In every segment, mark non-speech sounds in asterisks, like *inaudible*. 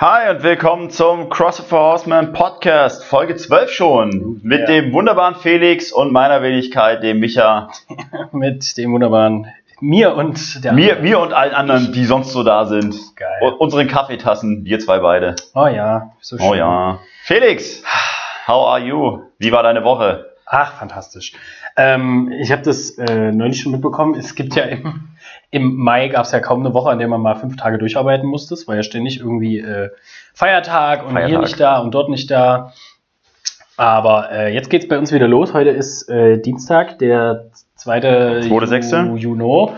Hi und willkommen zum CrossFit Horseman Podcast, Folge 12 schon, mit Ja. dem wunderbaren Felix und meiner Wenigkeit, dem Micha, *laughs* Mit dem wunderbaren mir und der mir, mir und allen anderen, die sonst so da sind. Geil. Und unseren Kaffeetassen, wir zwei beide. Oh ja, so schön. Oh ja. Felix, how are you? Wie war deine Woche? Ach, fantastisch. Ähm, ich habe das äh, neulich schon mitbekommen. Es gibt ja im, im Mai gab es ja kaum eine Woche, an der man mal fünf Tage durcharbeiten musste. Es war ja ständig irgendwie äh, Feiertag und hier Feiertag. nicht da und dort nicht da. Aber äh, jetzt geht's bei uns wieder los. Heute ist äh, Dienstag, der 2. Zweite, sechste. Ju- Juni.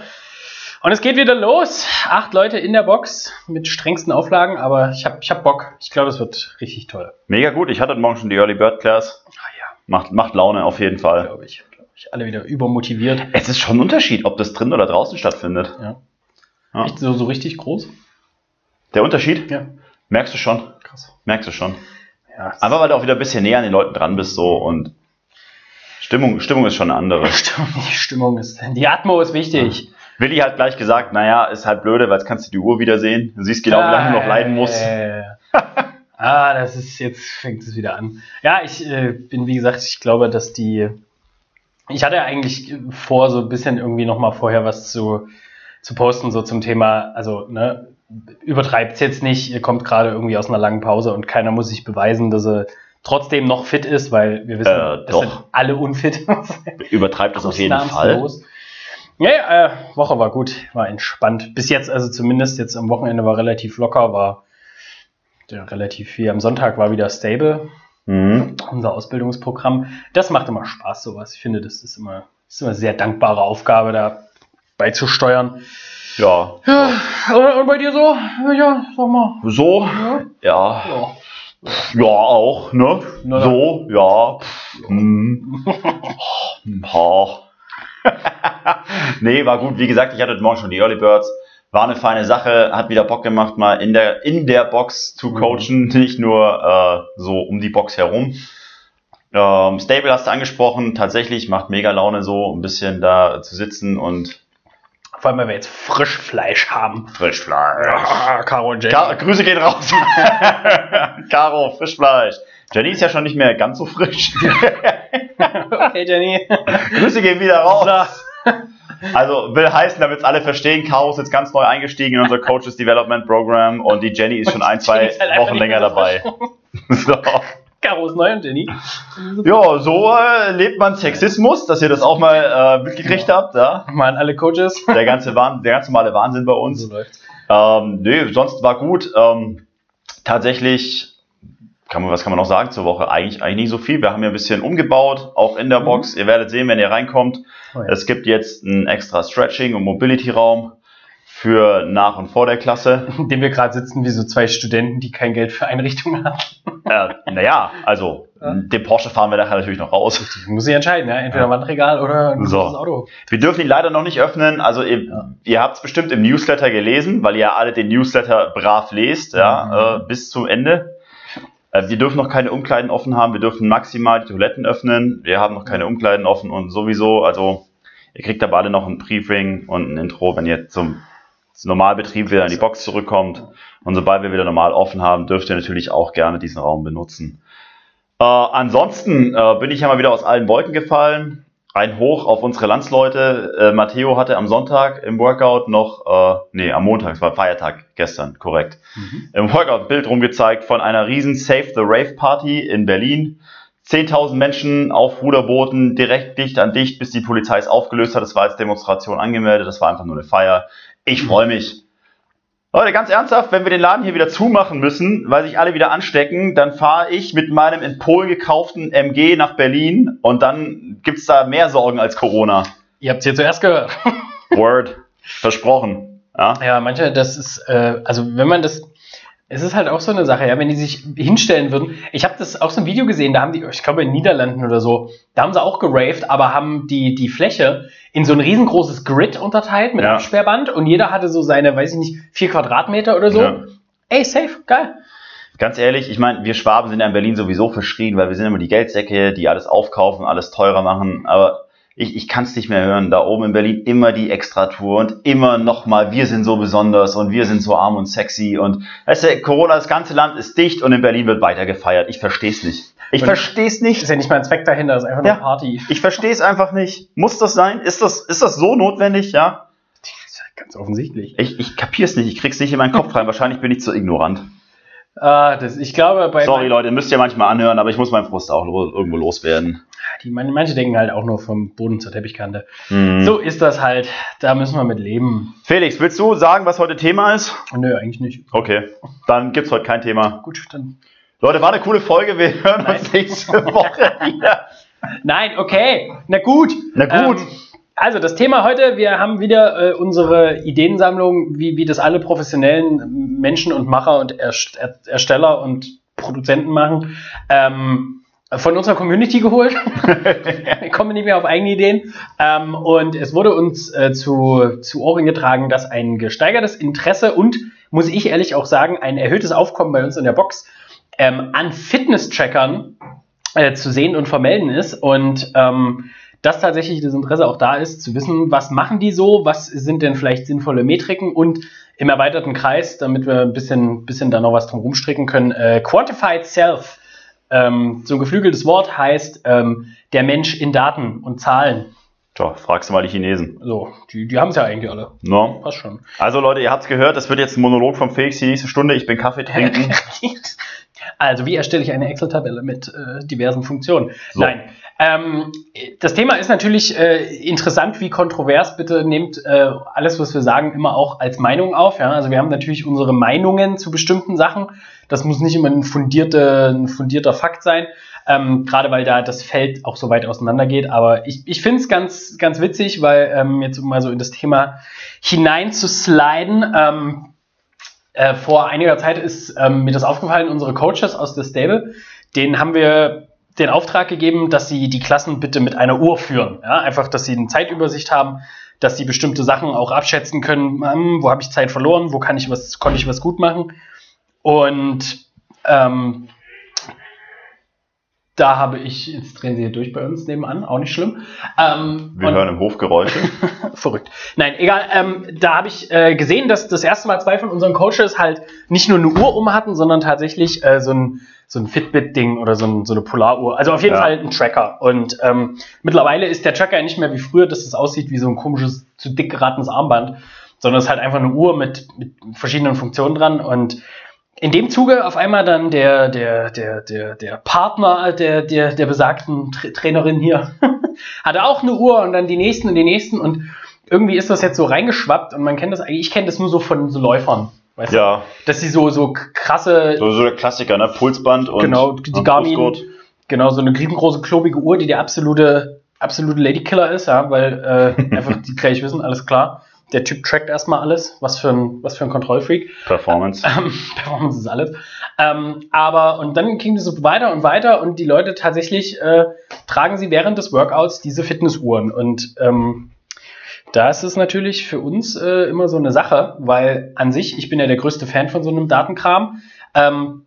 Und es geht wieder los. Acht Leute in der Box mit strengsten Auflagen, aber ich habe ich hab Bock. Ich glaube, es wird richtig toll. Mega gut, ich hatte heute Morgen schon die Early Bird Class. Ah ja, Macht, macht Laune auf jeden Fall. glaube ich. Glaub ich. Alle wieder übermotiviert. Es ist schon ein Unterschied, ob das drin oder draußen stattfindet. Ja. Ja. Echt so, so richtig groß? Der Unterschied? Ja. Merkst du schon? Krass. Merkst du schon. Ja, Einfach weil du auch wieder ein bisschen näher an den Leuten dran bist so und Stimmung, Stimmung ist schon eine andere. *laughs* Stimmung, die Stimmung ist, die Atmo ist wichtig. Willi hat gleich gesagt, naja, ist halt blöde, weil jetzt kannst du die Uhr wieder sehen. Du siehst genau, wie lange du noch leiden musst. *laughs* Ah, das ist, jetzt fängt es wieder an. Ja, ich äh, bin, wie gesagt, ich glaube, dass die, ich hatte eigentlich vor, so ein bisschen irgendwie nochmal vorher was zu, zu posten, so zum Thema, also, ne, übertreibt es jetzt nicht, ihr kommt gerade irgendwie aus einer langen Pause und keiner muss sich beweisen, dass er trotzdem noch fit ist, weil wir wissen, Äh, es doch. sind alle unfit. *laughs* Übertreibt das auf jeden Fall. Ja, ja, äh, Woche war gut, war entspannt. Bis jetzt, also zumindest jetzt am Wochenende war relativ locker, war ja, relativ viel. Am Sonntag war wieder stable, Mhm. unser Ausbildungsprogramm. Das macht immer Spaß, sowas. Ich finde, das ist immer, das ist immer eine sehr dankbare Aufgabe, da beizusteuern. Ja. Ja, und, bei dir so? Ja, sag mal. So, Ja. ja. ja. Ja, auch, ne? Na, So, ja. Hm. *laughs* Ha. *laughs* nee, war gut. Wie gesagt, ich hatte heute Morgen schon die Early Birds. War eine feine Sache, hat wieder Bock gemacht, mal in der, in der Box zu Mhm. coachen, *laughs* nicht nur äh, so um die Box herum. Ähm, Stable hast du angesprochen, tatsächlich macht mega Laune so, ein bisschen da zu sitzen und Vor allem, weil wir jetzt Frischfleisch haben. Frischfleisch. Ah, Caro und Jenny. Ka Grüße gehen raus. *laughs* Caro, Frischfleisch. Jenny ist ja schon nicht mehr ganz so frisch. *laughs* okay, Jenny. Grüße gehen wieder raus. So. Also will heißen, damit es alle verstehen, Caro ist jetzt ganz neu eingestiegen in unser Coaches Development Program und die Jenny ist schon ein, zwei halt Wochen länger dabei. *laughs* So. Caro ist neu und Jenny. Ja, so äh, lebt man Sexismus, dass ihr das auch mal äh, mitgekriegt habt. Ja? Mal an alle Coaches. Der ganze Wahn, der ganz normale Wahnsinn bei uns. So läuft's. Ähm, nö, sonst war gut. Ähm, tatsächlich, kann man, was kann man noch sagen zur Woche? Eigentlich, eigentlich nicht so viel. Wir haben ja ein bisschen umgebaut, auch in der Mhm. Box. Ihr werdet sehen, wenn ihr reinkommt. Oh ja. Es gibt jetzt einen extra Stretching- und Mobility-Raum für nach und vor der Klasse. *laughs* In dem wir gerade sitzen wie so zwei Studenten, die kein Geld für Einrichtungen haben. äh, naja, also Ja. den Porsche fahren wir nachher natürlich noch raus. Die muss ich entscheiden, ja? entweder Wandregal oder ein So. großes Auto. Wir dürfen ihn leider noch nicht öffnen. Also ihr, Ja. ihr habt es bestimmt im Newsletter gelesen, weil ihr alle den Newsletter brav lest, ja, äh, bis zum Ende. Äh, wir dürfen noch keine Umkleiden offen haben. Wir dürfen maximal die Toiletten öffnen. Wir haben noch keine Umkleiden offen und sowieso, also ihr kriegt aber alle noch ein Briefing und ein Intro, wenn ihr zum Normalbetrieb wieder in die Box zurückkommt. Und sobald wir wieder normal offen haben, dürft ihr natürlich auch gerne diesen Raum benutzen. Äh, ansonsten äh, bin ich ja mal wieder aus allen Wolken gefallen. Ein Hoch auf unsere Landsleute. Äh, Matteo hatte am Sonntag im Workout noch, äh, nee, am Montag, es war Feiertag gestern, korrekt, im Workout ein Bild rumgezeigt von einer riesen Save the Rave Party in Berlin. 10.000 Menschen auf Ruderbooten, direkt dicht an dicht, bis die Polizei es aufgelöst hat. Das war als Demonstration angemeldet, das war einfach nur eine Feier. Ich freue mich. Leute, ganz ernsthaft, wenn wir den Laden hier wieder zumachen müssen, weil sich alle wieder anstecken, dann fahre ich mit meinem in Polen gekauften MG nach Berlin und dann gibt's da mehr Sorgen als Corona. Ihr habt es hier zuerst gehört. Word. Versprochen. Ja? Ja, manche, das ist, äh, also wenn man das, es ist halt auch so eine Sache, ja, wenn die sich hinstellen würden. Ich habe das auch so ein Video gesehen, da haben die, ich glaube in den Niederlanden oder so, da haben sie auch geraved, aber haben die, die Fläche in so ein riesengroßes Grid unterteilt mit Ja. Absperrband und jeder hatte so seine, weiß ich nicht, vier Quadratmeter oder so. Ja. Ey, safe, geil. Ganz ehrlich, ich meine, wir Schwaben sind ja in Berlin sowieso verschrien, weil wir sind immer die Geldsäcke, die alles aufkaufen, alles teurer machen. Aber ich, ich kann es nicht mehr hören. Da oben in Berlin immer die Extratour und immer nochmal, wir sind so besonders und wir sind so arm und sexy und weißt du, Corona, das ganze Land ist dicht und in Berlin wird weiter gefeiert. Ich verstehe es nicht. Ich verstehe es nicht. Ist ja nicht mal ein Zweck dahinter, ist einfach nur Ja. Party. Ich verstehe es einfach nicht. Muss das sein? Ist das, ist das so notwendig? Ja. Ganz offensichtlich. Ich, ich kapier's nicht. Ich krieg's nicht in meinen Kopf rein. Wahrscheinlich bin ich zu ignorant. Ah, das, ich glaube, bei Sorry, Leute, müsst ihr manchmal anhören, aber ich muss meinen Frust auch lo- irgendwo loswerden. die, man- manche denken halt auch nur vom Boden zur Teppichkante. Mhm. So ist das halt. Da müssen wir mit leben. Felix, willst du sagen, was heute Thema ist? Nö, eigentlich nicht. Okay, dann gibt's heute kein Thema. Gut, dann. Leute, war eine coole Folge. Wir hören uns Nein. nächste Woche *laughs* wieder. Nein, okay. Na gut. Na gut. Ähm, also das Thema heute, wir haben wieder äh, unsere Ideensammlung, wie, wie das alle professionellen Menschen und Macher und Erst Er- Ersteller und Produzenten machen, ähm, von unserer Community geholt. *laughs* Wir kommen nicht mehr auf eigene Ideen. Ähm, und es wurde uns äh, zu, zu Ohren getragen, dass ein gesteigertes Interesse und, muss ich ehrlich auch sagen, ein erhöhtes Aufkommen bei uns in der Box ähm, an Fitness-Trackern äh, zu sehen und vermelden ist. Und ähm, dass tatsächlich das Interesse auch da ist, zu wissen, was machen die so, was sind denn vielleicht sinnvolle Metriken und im erweiterten Kreis, damit wir ein bisschen, bisschen da noch was drum rumstricken können, äh, Quantified Self. Ähm, so ein geflügeltes Wort heißt ähm, der Mensch in Daten und Zahlen. Tja, fragst du mal die Chinesen. So, die, die haben es ja eigentlich alle. No? Passt schon. Also Leute, ihr habt's gehört, das wird jetzt ein Monolog vom Felix die nächste Stunde. Ich bin Kaffee trinken. *laughs* Also, wie erstelle ich eine Excel-Tabelle mit äh, diversen Funktionen? So. Nein. Ähm, das Thema ist natürlich äh, interessant wie kontrovers. Bitte nehmt äh, alles, was wir sagen, immer auch als Meinung auf. Ja? Also wir haben natürlich unsere Meinungen zu bestimmten Sachen. Das muss nicht immer ein, fundierte, ein fundierter Fakt sein, ähm, gerade weil da das Feld auch so weit auseinander geht. Aber ich, ich finde es ganz, ganz witzig, weil ähm, jetzt mal so in das Thema hinein zu sliden. Ähm, äh, vor einiger Zeit ist ähm, mir das aufgefallen, unsere Coaches aus der Stable, denen haben wir den Auftrag gegeben, dass sie die Klassen bitte mit einer Uhr führen. Ja, einfach, dass sie eine Zeitübersicht haben, dass sie bestimmte Sachen auch abschätzen können, hm, wo habe ich Zeit verloren, wo kann ich was, konnte ich was gut machen. Und ähm, da habe ich, jetzt drehen sie hier durch bei uns nebenan, auch nicht schlimm. Ähm, Wir hören im Hof Geräusche. *laughs* Verrückt. Nein, egal. Ähm, da habe ich äh, gesehen, dass das erste Mal zwei von unseren Coaches halt nicht nur eine Uhr um hatten, sondern tatsächlich äh, so ein, so ein Fitbit-Ding oder so, ein, so eine Polaruhr. Also auf jeden Ja. Fall ein Tracker. Und ähm, mittlerweile ist der Tracker ja nicht mehr wie früher, dass es aussieht wie so ein komisches, zu dick geratenes Armband, sondern es ist halt einfach eine Uhr mit, mit verschiedenen Funktionen dran. Und in dem Zuge auf einmal dann der, der, der, der, der Partner der, der, der besagten Tra Trainerin hier *laughs* hatte auch eine Uhr und dann die nächsten und die nächsten und irgendwie ist das jetzt so reingeschwappt und man kennt das eigentlich, ich kenne das nur so von so Läufern, weißt du, ja, dass sie so, so krasse, so, so der Klassiker, ne? Pulsband und genau, die und Garmin, Brustgurt. genau, so eine riesengroße, klobige Uhr, die der absolute, absolute Ladykiller ist, ja, weil äh, einfach die gleich wissen, alles klar, der Typ trackt erstmal alles, was für ein, was für ein Kontrollfreak. Performance. Ähm, *laughs* Performance ist alles. Ähm, aber und dann ging es so weiter und weiter und die Leute tatsächlich äh, tragen sie während des Workouts diese Fitnessuhren. Und ähm, da ist es natürlich für uns äh, immer so eine Sache, weil an sich, ich bin ja der größte Fan von so einem Datenkram. Ähm,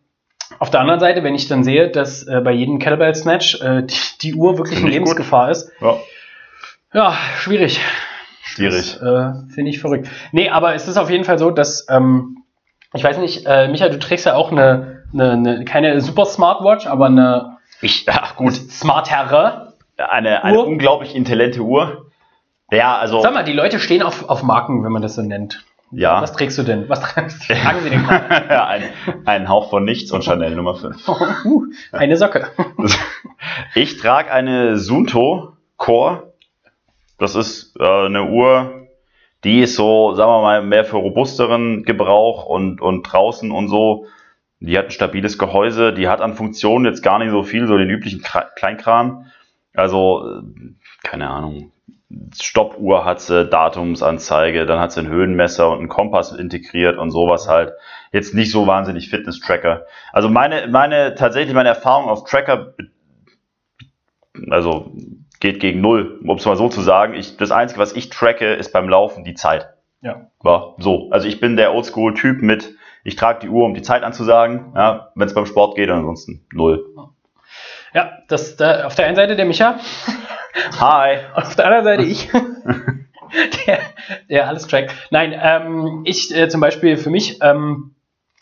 auf der anderen Seite, wenn ich dann sehe, dass äh, bei jedem Kettlebell Snatch äh, die, die Uhr wirklich gut. Lebensgefahr ist, Ja, ja, schwierig. schwierig. Das, äh, Finde ich verrückt. Nee, aber es ist auf jeden Fall so, dass, ähm, ich weiß nicht, äh, Micha, du trägst ja auch eine, eine, eine keine super Smartwatch, aber eine Ich, ja, gut. smartere. Eine, eine Uhr. unglaublich intelligente Uhr. Ja, also, Sag mal, die Leute stehen auf, auf Marken, wenn man das so nennt. ja. Was trägst du denn? Was tra- *laughs* tragen sie denn *laughs* ein, ein Hauch von nichts und Chanel Nummer 5. *laughs* Uh, eine Socke. Ich trage eine Sunto Core. Das ist äh, eine Uhr, die ist so, sagen wir mal, mehr für robusteren Gebrauch und, und draußen und so. Die hat ein stabiles Gehäuse, die hat an Funktionen jetzt gar nicht so viel, so den üblichen Kra- Kleinkram. Also, äh, keine Ahnung. Stoppuhr hat sie, Datumsanzeige, dann hat sie ein Höhenmesser und einen Kompass integriert und sowas halt. Jetzt nicht so wahnsinnig Fitness-Tracker. Also meine, meine, tatsächlich meine Erfahrung auf Tracker also geht gegen null, um es mal so zu sagen. Ich, das Einzige, was ich tracke, ist beim Laufen die Zeit. Ja. Ja, so. Also ich bin der Oldschool-Typ mit, ich trage die Uhr, um die Zeit anzusagen, ja, wenn es beim Sport geht, ansonsten null. Ja, das da, auf der einen Seite der Micha. *laughs* Hi. Und auf der anderen Seite *laughs* ich. der, der alles trackt. Nein, ähm, ich äh, zum Beispiel für mich, ähm,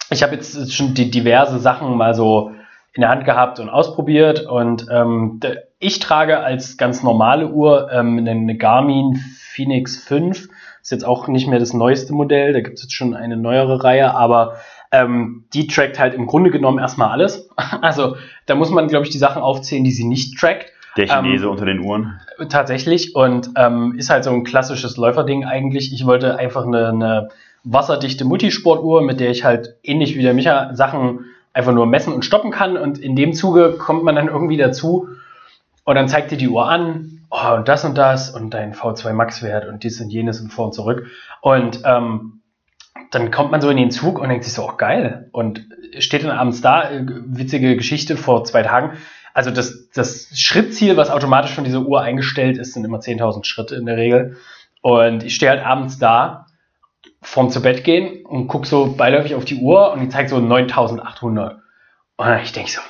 ich habe jetzt schon die diverse Sachen mal so in der Hand gehabt und ausprobiert und ähm, ich trage als ganz normale Uhr ähm, eine Garmin Phoenix 5. Ist jetzt auch nicht mehr das neueste Modell, da gibt es jetzt schon eine neuere Reihe, aber ähm, die trackt halt im Grunde genommen erstmal alles. *laughs* Also da muss man, glaube ich, die Sachen aufzählen, die sie nicht trackt. Der Chinese ähm, unter den Uhren. Tatsächlich und ähm, ist halt so ein klassisches Läuferding eigentlich. Ich wollte einfach eine, eine wasserdichte Multisportuhr, mit der ich halt ähnlich wie der Micha Sachen einfach nur messen und stoppen kann. Und in dem Zuge kommt man dann irgendwie dazu und dann zeigt dir die Uhr an, oh, und das und das und dein V2 Max-Wert und dies und jenes und vor und zurück. Und ähm, dann kommt man so in den Zug und denkt sich so, oh geil. Und steht dann abends da, äh, witzige Geschichte vor zwei Tagen. Also das, das Schrittziel, was automatisch von dieser Uhr eingestellt ist, sind immer 10.000 Schritte in der Regel. Und ich stehe halt abends da vorm zu Bett gehen und gucke so beiläufig auf die Uhr und die zeigt so 9800. Und ich denke so,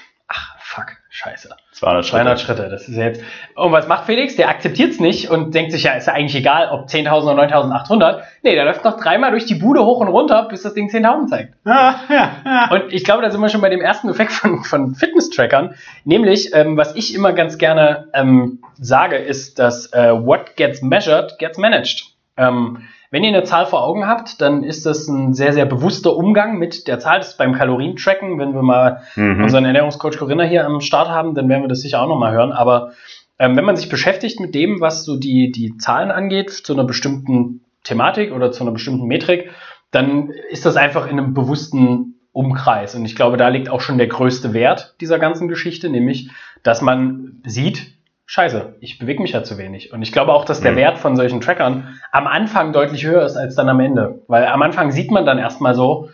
scheiße. 200 Schritte. 200 Schritte, das ist jetzt. Und was macht Felix? Der akzeptiert es nicht und denkt sich, ja, ist ja eigentlich egal, ob 10.000 oder 9.800. Nee, der läuft noch dreimal durch die Bude hoch und runter, bis das Ding 10.000 zeigt. Ja, ja, ja. Und ich glaube, da sind wir schon bei dem ersten Effekt von, von Fitness-Trackern. Nämlich, ähm, was ich immer ganz gerne ähm, sage, ist, dass äh, what gets measured gets managed. Ähm, wenn ihr eine Zahl vor Augen habt, dann ist das ein sehr, sehr bewusster Umgang mit der Zahl. Das ist beim Kalorientracken. Wenn wir mal mhm. unseren Ernährungscoach Corinna hier am Start haben, dann werden wir das sicher auch nochmal hören. Aber ähm, wenn man sich beschäftigt mit dem, was so die, die Zahlen angeht, zu einer bestimmten Thematik oder zu einer bestimmten Metrik, dann ist das einfach in einem bewussten Umkreis. Und ich glaube, da liegt auch schon der größte Wert dieser ganzen Geschichte, nämlich, dass man sieht, scheiße, ich bewege mich ja zu wenig. Und ich glaube auch, dass der mhm. Wert von solchen Trackern am Anfang deutlich höher ist als dann am Ende. Weil am Anfang sieht man dann erstmal so,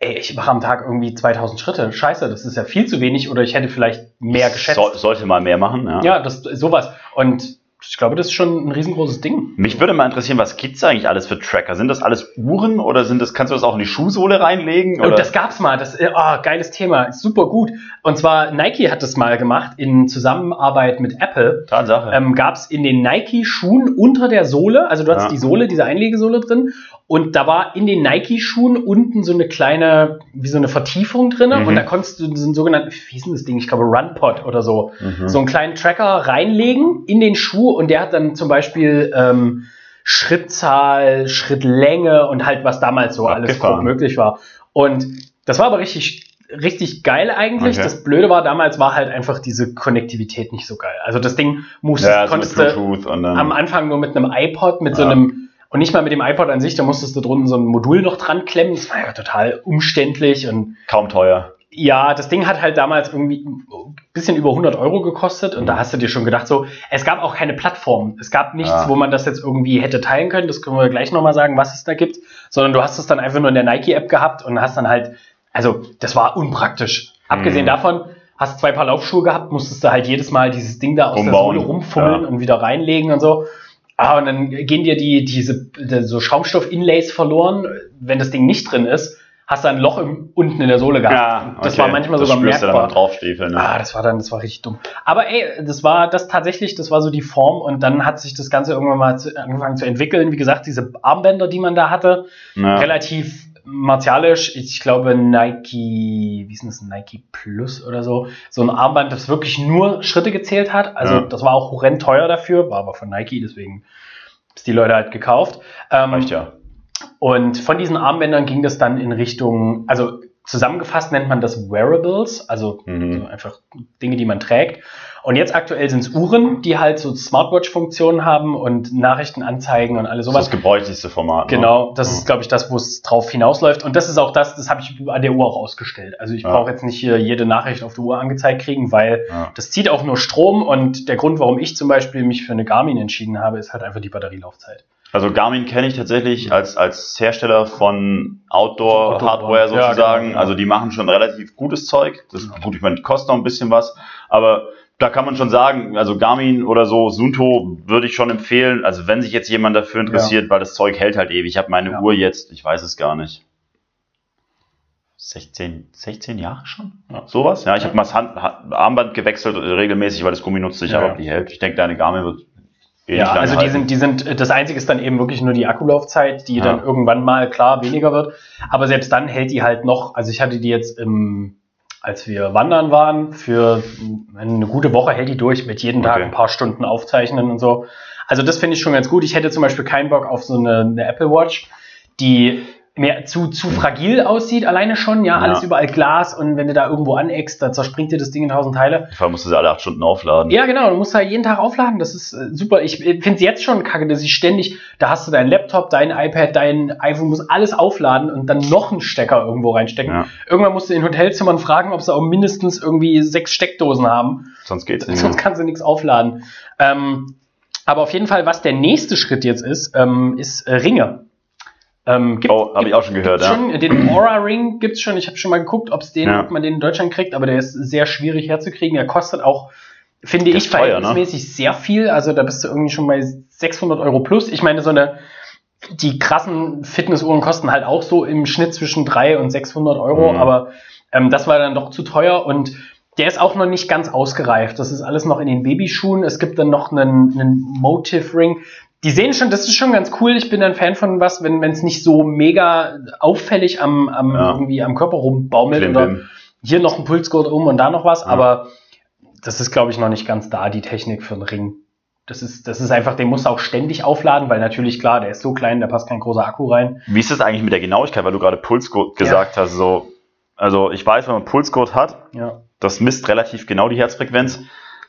ey, ich mache am Tag irgendwie 2000 Schritte. Scheiße, das ist ja viel zu wenig oder ich hätte vielleicht mehr geschätzt. So, sollte mal mehr machen, ja. Ja, das, sowas. Und ich glaube, das ist schon ein riesengroßes Ding. Mich würde mal interessieren, was gibt's eigentlich alles für Tracker? Sind das alles Uhren oder sind das, kannst du das auch in die Schuhsohle reinlegen? Oder? Das gab's mal, das, oh, geiles Thema, super gut. Und zwar Nike hat das mal gemacht in Zusammenarbeit mit Apple. Tatsache. Ähm, gab's in den Nike-Schuhen unter der Sohle, also du hattest ja. die Sohle, diese Einlegesohle drin und da war in den Nike-Schuhen unten so eine kleine, wie so eine Vertiefung drin. Mhm. Und da konntest du diesen sogenannten, wie hieß denn das Ding? Ich glaube RunPod oder so. Mhm. So einen kleinen Tracker reinlegen in den Schuh und der hat dann zum Beispiel ähm, Schrittzahl, Schrittlänge und halt was damals so alles möglich war. Und das war aber richtig richtig geil eigentlich. Okay. Das Blöde war damals war halt einfach diese Konnektivität nicht so geil. Also das Ding musste ja, konntest du am Anfang nur mit einem iPod mit ja. so einem und nicht mal mit dem iPod an sich, da musstest du drunten so ein Modul noch dran klemmen. Das war ja total umständlich und. Kaum teuer. Ja, das Ding hat halt damals irgendwie ein bisschen über 100 Euro gekostet und mhm. da hast du dir schon gedacht, so, es gab auch keine Plattform. Es gab nichts, ja. wo man das jetzt irgendwie hätte teilen können. Das können wir gleich nochmal sagen, was es da gibt. Sondern du hast es dann einfach nur in der Nike-App gehabt und hast dann halt, also, das war unpraktisch. Mhm. Abgesehen davon, hast zwei Paar Laufschuhe gehabt, musstest du halt jedes Mal dieses Ding da aus Umbauen. der Sohle rumfummeln ja. und wieder reinlegen und so. Ah, und dann gehen dir die, diese, so Schaumstoff-Inlays verloren. Wenn das Ding nicht drin ist, hast du ein Loch im, unten in der Sohle gehabt. Ja, okay. Das war manchmal sogar merkbar. Dann draufstiefeln, ne? Ah, das war dann, das war richtig dumm. Aber ey, das war das tatsächlich, das war so die Form und dann hat sich das Ganze irgendwann mal zu, angefangen zu entwickeln. Wie gesagt, diese Armbänder, die man da hatte, ja. relativ martialisch, ich glaube Nike, wie ist das, Nike Plus oder so, so ein Armband, das wirklich nur Schritte gezählt hat. Also ja. das war auch horrend teuer dafür, war aber von Nike, deswegen ist die Leute halt gekauft. Ähm, Reicht ja. Und von diesen Armbändern ging das dann in Richtung, also zusammengefasst nennt man das Wearables, also mhm. einfach Dinge, die man trägt. Und jetzt aktuell sind es Uhren, die halt so Smartwatch-Funktionen haben und Nachrichten anzeigen und alles sowas. Das, das gebräuchlichste Format. Ne? Genau, das mhm. ist, glaube ich, das, wo es drauf hinausläuft. Und das ist auch das, das habe ich an der Uhr auch ausgestellt. Also ich ja. brauche jetzt nicht hier jede Nachricht auf der Uhr angezeigt kriegen, weil ja. das zieht auch nur Strom und der Grund, warum ich zum Beispiel mich für eine Garmin entschieden habe, ist halt einfach die Batterielaufzeit. Also Garmin kenne ich tatsächlich als, als Hersteller von Outdoor-Hardware sozusagen. Ja, genau, Also die machen schon relativ gutes Zeug. Das ist gut, ich meine, die kosten auch ein bisschen was, aber da kann man schon sagen, also Garmin oder so, Sunto würde ich schon empfehlen, also wenn sich jetzt jemand dafür interessiert, ja. weil das Zeug hält halt ewig. Ich habe meine ja. Uhr jetzt, ich weiß es gar nicht. 16, 16 Jahre schon? Ja. Sowas? Ja, ich habe mal das Hand, Armband gewechselt regelmäßig, weil das Gummi nutzt sich ja, aber die hält. Ich denke, deine Garmin wird eh ja, also die sind, die sind, das einzige ist dann eben wirklich nur die Akkulaufzeit, die ja. dann irgendwann mal klar weniger wird. Aber selbst dann hält die halt noch, also ich hatte die jetzt im, als wir wandern waren, für eine gute Woche hält die durch mit jeden Tag okay. ein paar Stunden aufzeichnen und so. Also das finde ich schon ganz gut. Ich hätte zum Beispiel keinen Bock auf so eine, eine Apple Watch, die mehr zu, zu fragil aussieht, alleine schon, ja, alles überall Glas und wenn du da irgendwo aneckst, dann zerspringt dir das Ding in tausend Teile. Vor allem musst du sie alle acht Stunden aufladen. Ja, genau, du musst halt jeden Tag aufladen, das ist äh, super. Ich finde es jetzt schon kacke, dass ich ständig, da hast du dein Laptop, dein iPad, dein iPhone, muss alles aufladen und dann noch einen Stecker irgendwo reinstecken. Ja. Irgendwann musst du in Hotelzimmern fragen, ob sie auch mindestens irgendwie sechs Steckdosen haben. Sonst geht's nicht. Sonst kannst du nichts aufladen. Ähm, aber auf jeden Fall, was der nächste Schritt jetzt ist, ähm, ist äh, Ringe. Ähm, oh, habe ich auch schon gehört. Ja. Schon, den Aura Ring gibt es schon. Ich habe schon mal geguckt, ob's den, ja. ob man den in Deutschland kriegt, aber der ist sehr schwierig herzukriegen. Er kostet auch, finde ich, teuer, ne? verhältnismäßig ne? sehr viel. Also da bist du irgendwie schon bei 600 Euro plus. Ich meine, so eine, die krassen Fitnessuhren kosten halt auch so im Schnitt zwischen 300 und 600 Euro, mhm. aber ähm, das war dann doch zu teuer und der ist auch noch nicht ganz ausgereift. Das ist alles noch in den Babyschuhen. Es gibt dann noch einen, einen Motive Ring die sehen schon, das ist schon ganz cool. Ich bin ein Fan von was, wenn es nicht so mega auffällig am, am ja. irgendwie am Körper rumbaumelt Klim, oder hier noch ein Pulsgurt um und da noch was, ja. aber das ist, glaube ich, noch nicht ganz da, die Technik für einen Ring. Das ist, das ist einfach, den musst du auch ständig aufladen, weil natürlich, klar, der ist so klein, da passt kein großer Akku rein. Wie ist das eigentlich mit der Genauigkeit, weil du gerade Pulsgurt gesagt ja. hast? So, also ich weiß, wenn man Pulsgurt hat, das misst relativ genau die Herzfrequenz.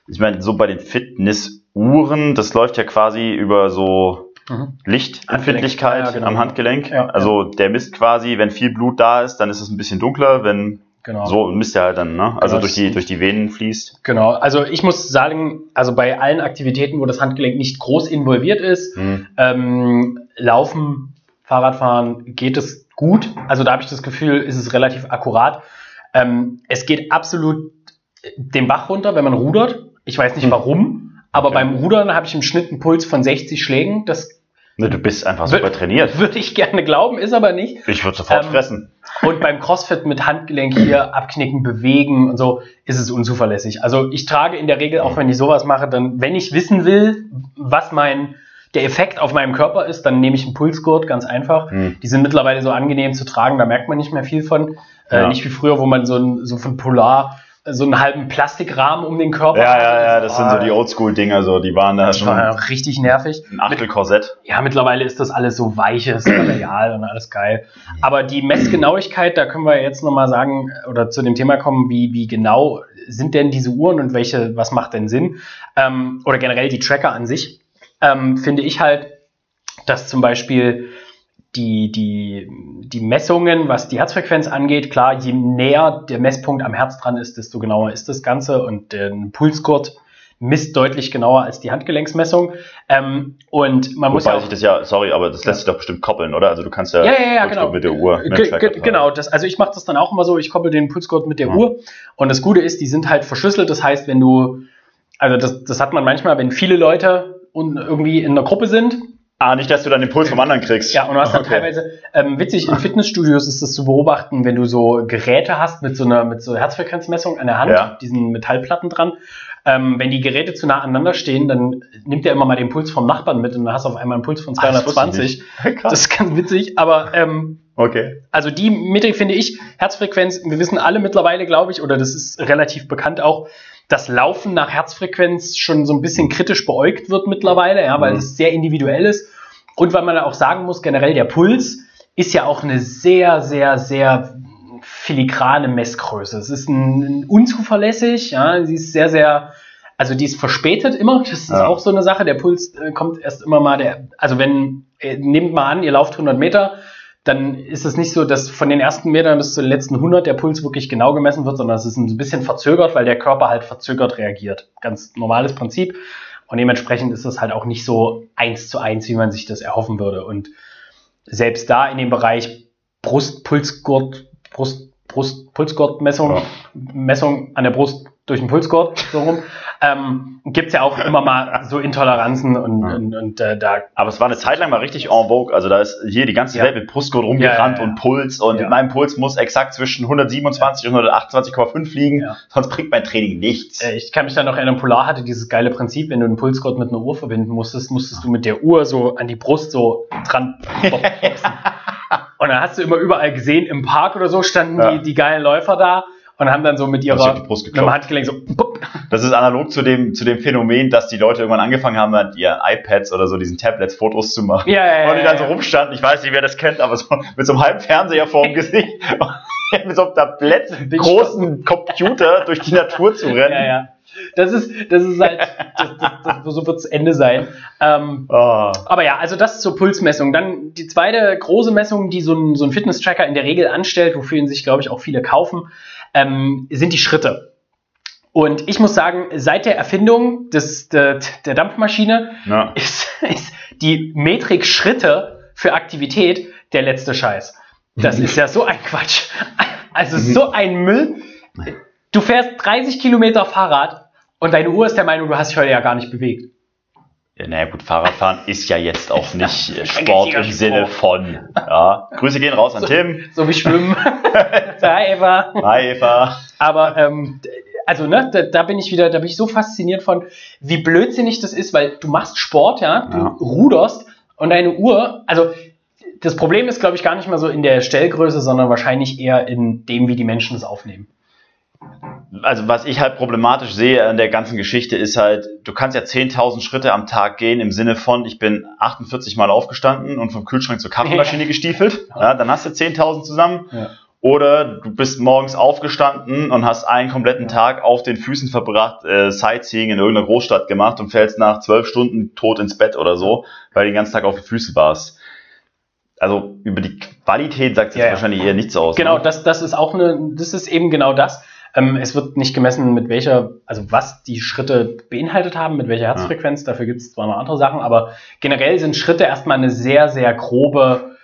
Ich meine, so bei den Fitness- Uhren, das läuft ja quasi über so mhm. Lichtempfindlichkeit ja, genau. am Handgelenk. Ja, also der misst quasi, wenn viel Blut da ist, dann ist es ein bisschen dunkler, wenn Genau. So misst er halt dann, ne? Also genau. durch, die, durch die Venen fließt. Genau, also ich muss sagen, also bei allen Aktivitäten, wo das Handgelenk nicht groß involviert ist, mhm. ähm, Laufen, Fahrradfahren, geht es gut. Also da habe ich das Gefühl, ist es relativ akkurat. Ähm, es geht absolut den Bach runter, wenn man rudert. Ich weiß nicht mhm. warum. Aber okay. beim Rudern habe ich im Schnitt einen Puls von 60 Schlägen. Das ne, du bist einfach super trainiert. *laughs* Würde ich gerne glauben, ist aber nicht. Ich würde sofort ähm, fressen. Und beim CrossFit mit Handgelenk hier abknicken, bewegen und so ist es unzuverlässig. Also ich trage in der Regel, auch wenn ich sowas mache, dann, wenn ich wissen will, was mein der Effekt auf meinem Körper ist, dann nehme ich einen Pulsgurt, ganz einfach. Hm. Die sind mittlerweile so angenehm zu tragen, da merkt man nicht mehr viel von. Äh, ja. Äh, nicht wie früher, wo man so, ein, so von Polar so einen halben Plastikrahmen um den Körper. Ja, ja, ja, das sind so die Oldschool-Dinger, so, die waren da schon. War richtig nervig. Ein Achtelkorsett. Ja, mittlerweile ist das alles so weiches Material und alles geil. Aber die Messgenauigkeit, da können wir jetzt nochmal sagen, oder zu dem Thema kommen, wie, wie genau sind denn diese Uhren und welche, was macht denn Sinn? Ähm, oder generell die Tracker an sich, ähm, finde ich halt, dass zum Beispiel die, die, die Messungen, was die Herzfrequenz angeht, klar, je näher der Messpunkt am Herz dran ist, desto genauer ist das Ganze und der Pulsgurt misst deutlich genauer als die Handgelenksmessung. Ähm, und man Wobei muss ja sich das ja, sorry, aber das lässt sich doch bestimmt koppeln, oder? Also du kannst ja, ja, ja, ja genau. mit der Uhr. Genau, das, also ich mache das dann auch immer so, ich koppel den Pulsgurt mit der ja. Uhr und das Gute ist, die sind halt verschlüsselt, das heißt, wenn du, also das, das hat man manchmal, wenn viele Leute irgendwie in einer Gruppe sind, Ah, nicht, dass du dann den Puls vom anderen kriegst. Ja, und du hast dann okay. teilweise, ähm, witzig, in Fitnessstudios ist das zu beobachten, wenn du so Geräte hast mit so einer, mit so Herzfrequenzmessung an der Hand, ja. diesen Metallplatten dran. Ähm, wenn die Geräte zu nah aneinander stehen, dann nimmt er immer mal den Puls vom Nachbarn mit und dann hast du auf einmal einen Puls von 220. Ach, das, *laughs* das, ist ganz witzig, aber ähm, okay. also die Metrik finde ich, Herzfrequenz, wir wissen alle mittlerweile, glaube ich, oder das ist relativ bekannt auch, dass Laufen nach Herzfrequenz schon so ein bisschen kritisch beäugt wird mittlerweile, ja, weil mhm. es sehr individuell ist. Und weil man auch sagen muss, generell der Puls ist ja auch eine sehr, sehr, sehr filigrane Messgröße. Es ist ein, ein unzuverlässig, ja, sie ist sehr, sehr, also die ist verspätet immer, das ist ja. auch so eine Sache. Der Puls äh, kommt erst immer mal, der, also wenn, äh, nehmt mal an, ihr lauft 100 Meter, dann ist es nicht so, dass von den ersten Metern bis zu den letzten 100 der Puls wirklich genau gemessen wird, sondern es ist ein bisschen verzögert, weil der Körper halt verzögert reagiert. Ganz normales Prinzip. Und dementsprechend ist es halt auch nicht so eins zu eins, wie man sich das erhoffen würde. Und selbst da in dem Bereich Brustpulsgurt, Brust, Brust-Pulsgurt-Messung, Ja. Messung an der Brust durch den Pulsgurt, so rum, *laughs* ähm, gibt es ja auch immer mal so Intoleranzen und, Ja. und, und äh, da Aber es war eine Zeit lang mal richtig en vogue. Also da ist hier die ganze Ja. Welt mit Brustgurt rumgerannt und Puls. Und mein Puls muss exakt zwischen 127 und 128,5 liegen. Sonst bringt mein Training nichts. Äh, Ich kann mich da noch erinnern, Polar hatte dieses geile Prinzip, wenn du einen Pulsgurt mit einer Uhr verbinden musstest, musstest du mit der Uhr so an die Brust so dran. *laughs* Und dann hast du immer überall gesehen, im Park oder so standen Ja. die, die geilen Läufer da und haben dann so mit ihrer mit dem. Handgelenk so pup. Das ist analog zu dem, zu dem Phänomen, dass die Leute irgendwann angefangen haben, mit ihren iPads oder so diesen Tablets Fotos zu machen. Ja, ja, und die dann so rumstanden, ich weiß nicht, wer das kennt, aber so mit so einem halben Fernseher vor dem *laughs* Gesicht, *laughs* mit so einem Tablett, großen *laughs* Computer durch die Natur zu rennen. Ja, ja. Das ist, das ist halt, das, das, das, so wird's Ende sein. Ähm, Ah. Aber ja, also das zur Pulsmessung. Dann die zweite große Messung, die so ein, so ein Fitness-Tracker in der Regel anstellt, wofür ihn sich, glaube ich, auch viele kaufen, ähm, sind die Schritte. Und ich muss sagen, seit der Erfindung des, der, der Dampfmaschine Ja. *laughs* ist, ist die Metrik Schritte für Aktivität der letzte Scheiß. Das ist ja so ein Quatsch. Also so ein Müll. Du fährst 30 Kilometer Fahrrad und deine Uhr ist der Meinung, du hast dich heute ja gar nicht bewegt. Ja, naja, gut, Fahrradfahren *laughs* ist ja jetzt auch nicht äh, Sport im Sinne von. Ja. Grüße gehen raus an Tim. So wie Schwimmen. *laughs* da, Eva. Hi, Eva. Aber ähm, also ne, da, da bin ich wieder, da bin ich so fasziniert von, wie blödsinnig das ist, weil du machst Sport, ja, du Ja. ruderst und deine Uhr, also das Problem ist, glaube ich, gar nicht mal so in der Stellgröße, sondern wahrscheinlich eher in dem, wie die Menschen es aufnehmen. Also was ich halt problematisch sehe an der ganzen Geschichte ist halt, du kannst ja 10.000 Schritte am Tag gehen im Sinne von, ich bin 48 Mal aufgestanden und vom Kühlschrank zur Kaffeemaschine gestiefelt. Ja, dann hast du 10.000 zusammen. Ja. Oder du bist morgens aufgestanden und hast einen kompletten Tag auf den Füßen verbracht, äh, Sightseeing in irgendeiner Großstadt gemacht und fällst nach zwölf Stunden tot ins Bett oder so, weil du den ganzen Tag auf den Füßen warst. Also über die Qualität sagt es Ja, ja. wahrscheinlich eher nichts aus. Genau, ne? das, das ist auch eine, das ist eben genau das. Ähm, es wird nicht gemessen, mit welcher, also was die Schritte beinhaltet haben, mit welcher Herzfrequenz. Dafür gibt es zwar noch andere Sachen, aber generell sind Schritte erstmal eine sehr, sehr grobe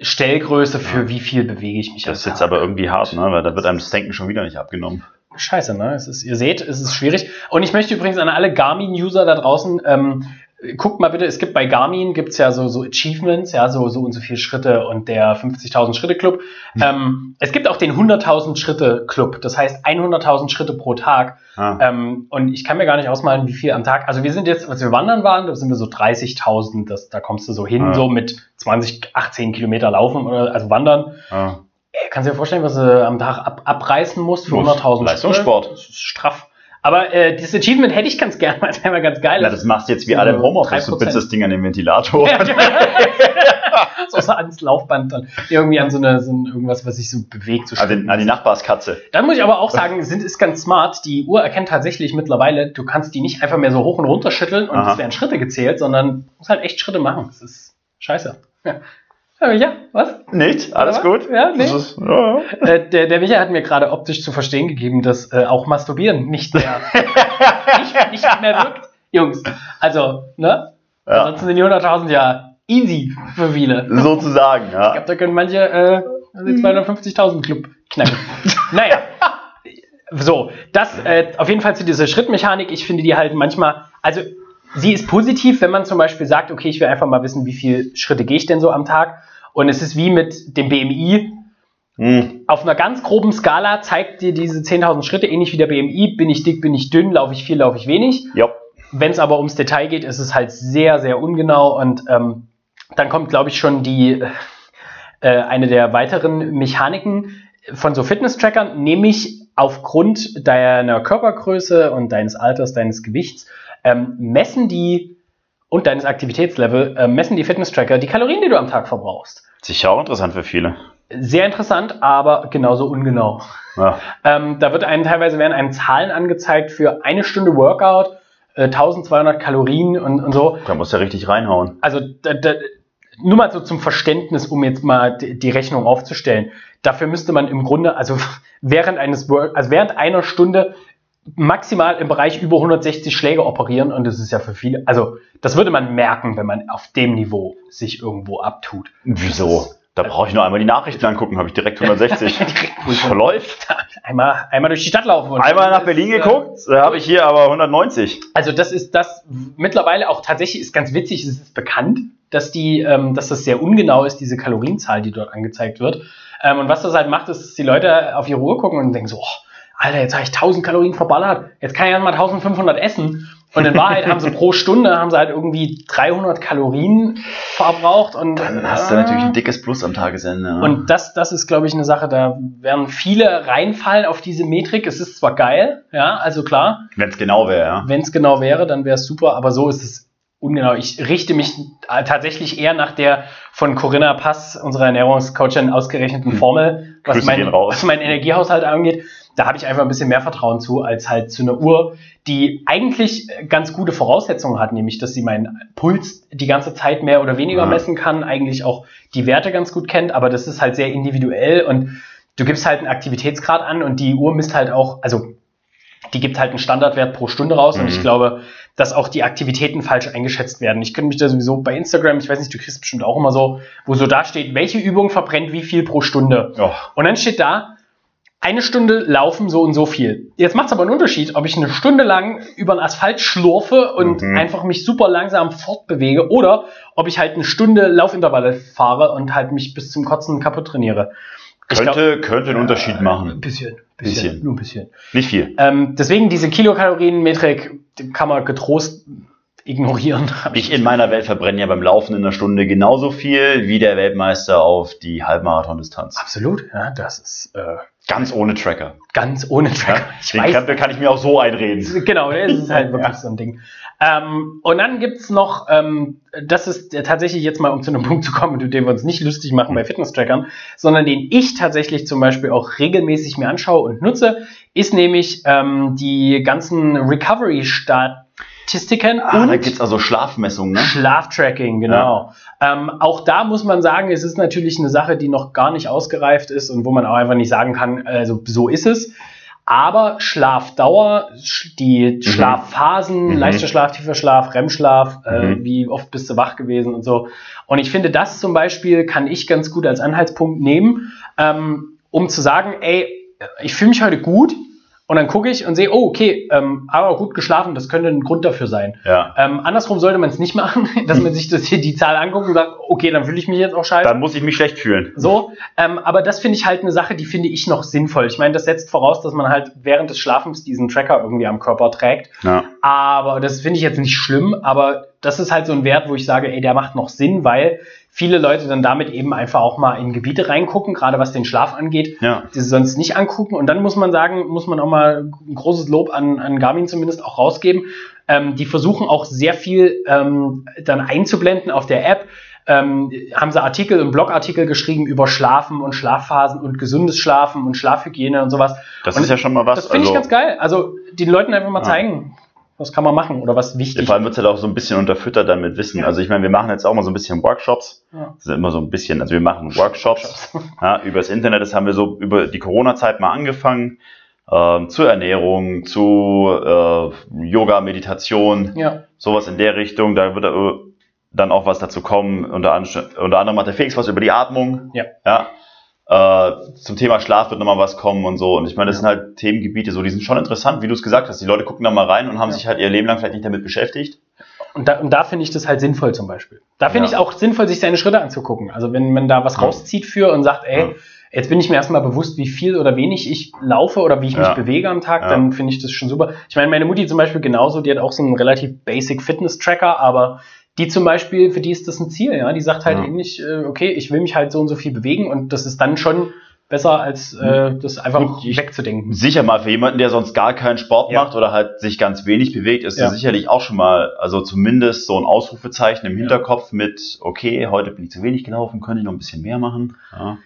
Stellgröße für wie viel bewege ich mich. Das ist jetzt Tag. aber irgendwie hart, ne? weil da wird einem das Denken schon wieder nicht abgenommen. Scheiße, ne? Es ist, ihr seht, es ist schwierig. Und ich möchte übrigens an alle Garmin-User da draußen, ähm, guckt mal bitte, es gibt bei Garmin, gibt's ja so, so Achievements, ja, so, so und so viele Schritte und der 50.000 Schritte Club. Ähm, es gibt auch den 100.000 Schritte Club, das heißt 100.000 Schritte pro Tag. Ah. Ähm, und ich kann mir gar nicht ausmalen, wie viel am Tag. Also wir sind jetzt, als wir wandern waren, da sind wir so 30.000, das- da kommst du so hin, Ah. so mit 20, 18 Kilometer laufen oder also wandern. Ah. Kannst du dir vorstellen, was du am Tag ab, abreißen musst für Muss. 100.000 Leistungssport. Schritte? Das ist straff. Aber äh, dieses Achievement hätte ich ganz gerne, weil es wäre ganz geil. Na, das machst du jetzt wie alle im Homeoffice. Du 3%. bindest das Ding an den Ventilator. Ja, *laughs* so, so ans Laufband dann. Irgendwie an so, eine, so ein, irgendwas, was sich so bewegt. So An, den, an die Nachbarskatze. Dann muss ich aber auch sagen, sind, ist ganz smart. Die Uhr erkennt tatsächlich mittlerweile, du kannst die nicht einfach mehr so hoch und runter schütteln und Aha. es werden Schritte gezählt, sondern du musst halt echt Schritte machen. Das ist scheiße. Ja, ja was? Nicht? Alles Ja, gut? ja, nee. Das ist, ja. Äh, der, der Micha hat mir gerade optisch zu verstehen gegeben, dass äh, auch Masturbieren nicht mehr, *laughs* nicht, nicht mehr wirkt. Jungs, also, ne? Ja. Ansonsten sind die 100.000 ja easy für viele. Sozusagen, Ich ja. glaube, da können manche äh, den 250.000 Club knacken. *laughs* naja. So, das äh, auf jeden Fall zu dieser Schrittmechanik. Ich finde die halt manchmal, also sie ist positiv, wenn man zum Beispiel sagt, okay, ich will einfach mal wissen, wie viele Schritte gehe ich denn so am Tag. Und es ist wie mit dem BMI. Hm. Auf einer ganz groben Skala zeigt dir diese 10.000 Schritte, ähnlich wie der BMI. Bin ich dick, bin ich dünn, laufe ich viel, laufe ich wenig. Ja. Wenn es aber ums Detail geht, ist es halt sehr, sehr ungenau und ähm, dann kommt, glaube ich, schon die äh, eine der weiteren Mechaniken von so Fitness-Trackern, nämlich aufgrund deiner Körpergröße und deines Alters, deines Gewichts, ähm, messen die und deines Aktivitätslevel, äh, messen die Fitness-Tracker die Kalorien, die du am Tag verbrauchst. Sicher auch interessant für viele. Sehr interessant, aber genauso ungenau. Ja. *laughs* Ähm, da wird einem teilweise werden einem Zahlen angezeigt für eine Stunde Workout, äh, 1200 Kalorien und, und so. Da musst du ja richtig reinhauen. Also da, da, nur mal so zum Verständnis, um jetzt mal die, die Rechnung aufzustellen. Dafür müsste man im Grunde, also *laughs* während eines Work, also während einer Stunde maximal im Bereich über 160 Schläge operieren und das ist ja für viele, also das würde man merken, wenn man auf dem Niveau sich irgendwo abtut. Wieso? Da brauche ich nur einmal die Nachrichten angucken, habe ich direkt *laughs* 160. *laughs* Verläuft. Einmal, einmal durch die Stadt laufen. Und einmal nach Berlin ist, geguckt, da habe ich hier aber 190. Also das ist das mittlerweile auch tatsächlich ist ganz witzig, es ist bekannt, dass die, ähm, dass das sehr ungenau ist, diese Kalorienzahl, die dort angezeigt wird. Ähm, und was das halt macht, ist, dass die Leute auf ihre Uhr gucken und denken so, oh, Alter, jetzt habe ich 1000 Kalorien verballert, jetzt kann ich ja mal 1500 essen. Und in Wahrheit haben sie pro *laughs* Stunde haben sie halt irgendwie 300 Kalorien verbraucht und dann hast du natürlich ein dickes Plus am Tagesende. Ja. Und das, das ist, glaube ich, eine Sache, da werden viele reinfallen auf diese Metrik. Es ist zwar geil, ja, also klar. Wenn es genau wäre, ja. Wenn es genau wäre, dann wäre es super, aber so ist es ungenau. Ich richte mich tatsächlich eher nach der von Corinna Pass, unserer Ernährungscoachin, ausgerechneten hm. Formel, was, mein, was meinen Energiehaushalt angeht da habe ich einfach ein bisschen mehr Vertrauen zu, als halt zu einer Uhr, die eigentlich ganz gute Voraussetzungen hat, nämlich, dass sie meinen Puls die ganze Zeit mehr oder weniger mhm. messen kann, eigentlich auch die Werte ganz gut kennt, aber das ist halt sehr individuell und du gibst halt einen Aktivitätsgrad an und die Uhr misst halt auch, also die gibt halt einen Standardwert pro Stunde raus mhm. und ich mhm. glaube, dass auch die Aktivitäten falsch eingeschätzt werden. Ich könnte mich da sowieso bei Instagram, ich weiß nicht, du kriegst bestimmt auch immer so, wo so da steht, welche Übung verbrennt wie viel pro Stunde. Oh. Und dann steht da, eine Stunde laufen so und so viel. Jetzt macht es aber einen Unterschied, ob ich eine Stunde lang über den Asphalt schlurfe und mhm. einfach mich super langsam fortbewege oder ob ich halt eine Stunde Laufintervalle fahre und halt mich bis zum Kotzen kaputt trainiere. Könnte, glaub, könnte einen Unterschied äh, machen. Ein bisschen, bisschen, bisschen, nur ein bisschen. Nicht viel. Ähm, deswegen diese Kilokalorien-Metrik kann man getrost ignorieren. *laughs* Ich in meiner Welt verbrenne ja beim Laufen in einer Stunde genauso viel wie der Weltmeister auf die Halbmarathon-Distanz. Absolut, ja, das ist äh, ganz ohne Tracker. Ganz ohne Tracker. Ich den weiß, kann, kann ich mir auch so einreden. Genau, das ist halt *laughs* wirklich ja. so ein Ding. Ähm, und dann gibt's noch, ähm, das ist tatsächlich jetzt mal, um zu einem *laughs* Punkt zu kommen, mit dem wir uns nicht lustig machen bei Fitness-Trackern, sondern den ich tatsächlich zum Beispiel auch regelmäßig mir anschaue und nutze, ist nämlich ähm, die ganzen Recovery-Start Statistiken ah, und da gibt's also Schlafmessungen, ne? Schlaftracking, genau. Ja. Ähm, auch da muss man sagen, es ist natürlich eine Sache, die noch gar nicht ausgereift ist und wo man auch einfach nicht sagen kann, also so ist es. Aber Schlafdauer, die mhm. Schlafphasen, mhm. leichter Schlaf, tiefer Schlaf, REM-Schlaf, äh, mhm. äh, wie oft bist du wach gewesen und so. Und ich finde, das zum Beispiel kann ich ganz gut als Anhaltspunkt nehmen, ähm, um zu sagen, ey, ich fühle mich heute gut, und dann gucke ich und sehe, oh, okay, ähm, aber gut geschlafen, das könnte ein Grund dafür sein. Ja. Ähm, andersrum sollte man es nicht machen, *laughs* dass man *laughs* sich das hier die Zahl anguckt und sagt, okay, dann fühle ich mich jetzt auch scheiße. Dann muss ich mich schlecht fühlen. So, ähm, aber das finde ich halt eine Sache, die finde ich noch sinnvoll. Ich meine, das setzt voraus, dass man halt während des Schlafens diesen Tracker irgendwie am Körper trägt. Ja. Aber das finde ich jetzt nicht schlimm, aber das ist halt so ein Wert, wo ich sage, ey, der macht noch Sinn, weil viele Leute dann damit eben einfach auch mal in Gebiete reingucken, gerade was den Schlaf angeht, ja. die sie sonst nicht angucken. Und dann muss man sagen, muss man auch mal ein großes Lob an, an Garmin zumindest auch rausgeben. Ähm, die versuchen auch sehr viel ähm, dann einzublenden auf der App. Ähm, haben sie Artikel und Blogartikel geschrieben über Schlafen und Schlafphasen und gesundes Schlafen und Schlafhygiene und sowas. Das und ist ja schon mal was. Das finde also, ich ganz geil. Also den Leuten einfach mal ja. zeigen, was kann man machen oder was wichtig? Ja, vor allem wird es halt auch so ein bisschen unterfüttert dann mit Wissen. Ja. Also ich meine, wir machen jetzt auch mal so ein bisschen Workshops. Ja. Das ist immer so ein bisschen, also wir machen Workshops *laughs* ja, über das Internet. Das haben wir so über die Corona-Zeit mal angefangen. Ähm, zur Ernährung, zu äh, Yoga, Meditation, ja. sowas in der Richtung. Da wird äh, dann auch was dazu kommen. Unter, unter anderem hat der Felix was über die Atmung. Ja. ja. Äh, zum Thema Schlaf wird nochmal was kommen und so. Und ich meine, das sind halt Themengebiete, so die sind schon interessant, wie du es gesagt hast. Die Leute gucken da mal rein und haben ja. sich halt ihr Leben lang vielleicht nicht damit beschäftigt. Und da, und da finde ich das halt sinnvoll zum Beispiel. Da finde ja. ich auch sinnvoll, sich seine Schritte anzugucken. Also wenn man da was ja. rauszieht für und sagt, ey, jetzt bin ich mir erstmal bewusst, wie viel oder wenig ich laufe oder wie ich mich bewege am Tag, dann finde ich das schon super. Ich meine, meine Mutti zum Beispiel genauso, die hat auch so einen relativ basic Fitness-Tracker, aber die zum Beispiel, für die ist das ein Ziel, ja. Die sagt halt ja. ähnlich, äh, okay, ich will mich halt so und so viel bewegen und das ist dann schon besser, als äh, das einfach und wegzudenken. Sicher mal, für jemanden, der sonst gar keinen Sport ja. macht oder halt sich ganz wenig bewegt, ist ja. das sicherlich auch schon mal, also zumindest so ein Ausrufezeichen im Hinterkopf mit, okay, heute bin ich zu wenig gelaufen, könnte ich noch ein bisschen mehr machen. Ja.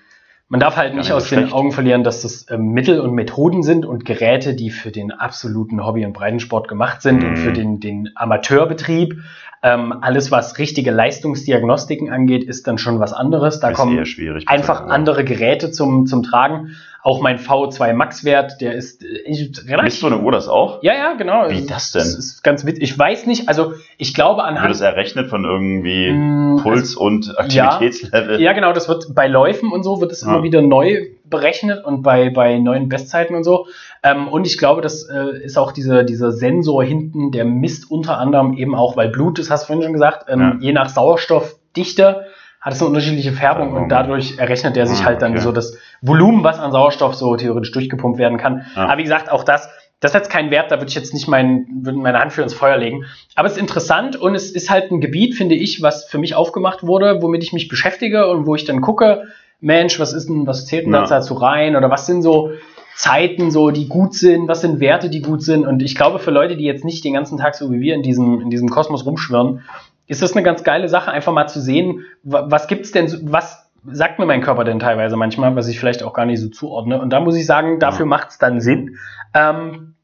Man darf halt nicht aus den Augen verlieren, dass das äh, Mittel und Methoden sind und Geräte, die für den absoluten Hobby- und Breitensport gemacht sind mhm. und für mhm. den, den Amateurbetrieb. Ähm, alles, was richtige Leistungsdiagnostiken angeht, ist dann schon was anderes. Da ist kommen schwierig, einfach andere Geräte zum, zum Tragen. Auch mein V2 Max-Wert, der ist äh, relativ. Misst so eine Uhr das auch? Ja, ja, genau. Wie das denn? Das ist ganz witzig. Ich weiß nicht, also ich glaube anhand. Wird es errechnet von irgendwie mh, mm, Puls und Aktivitätslevel? Ja, ja, genau, das wird bei Läufen und so wird es ja. immer wieder neu berechnet und bei, bei neuen Bestzeiten und so. Ähm, und ich glaube, das äh, ist auch diese, dieser Sensor hinten, der misst unter anderem eben auch, weil Blut, das hast du vorhin schon gesagt, ähm, ja. je nach Sauerstoffdichte hat es eine unterschiedliche Färbung und dadurch errechnet er sich ah, halt dann okay. so das Volumen, was an Sauerstoff so theoretisch durchgepumpt werden kann. Ja. Aber wie gesagt, auch das, das hat keinen Wert, da würde ich jetzt nicht mein, meine Hand für ins Feuer legen. Aber es ist interessant und es ist halt ein Gebiet, finde ich, was für mich aufgemacht wurde, womit ich mich beschäftige und wo ich dann gucke, Mensch, was ist denn, was zählt denn ja. dazu rein oder was sind so Zeiten so, die gut sind, was sind Werte, die gut sind. Und ich glaube, für Leute, die jetzt nicht den ganzen Tag so wie wir in diesem, in diesem Kosmos rumschwirren, ist das eine ganz geile Sache, einfach mal zu sehen, was gibt's denn, was sagt mir mein Körper denn teilweise manchmal, was ich vielleicht auch gar nicht so zuordne. Und da muss ich sagen, dafür ja. macht's dann Sinn. Ähm,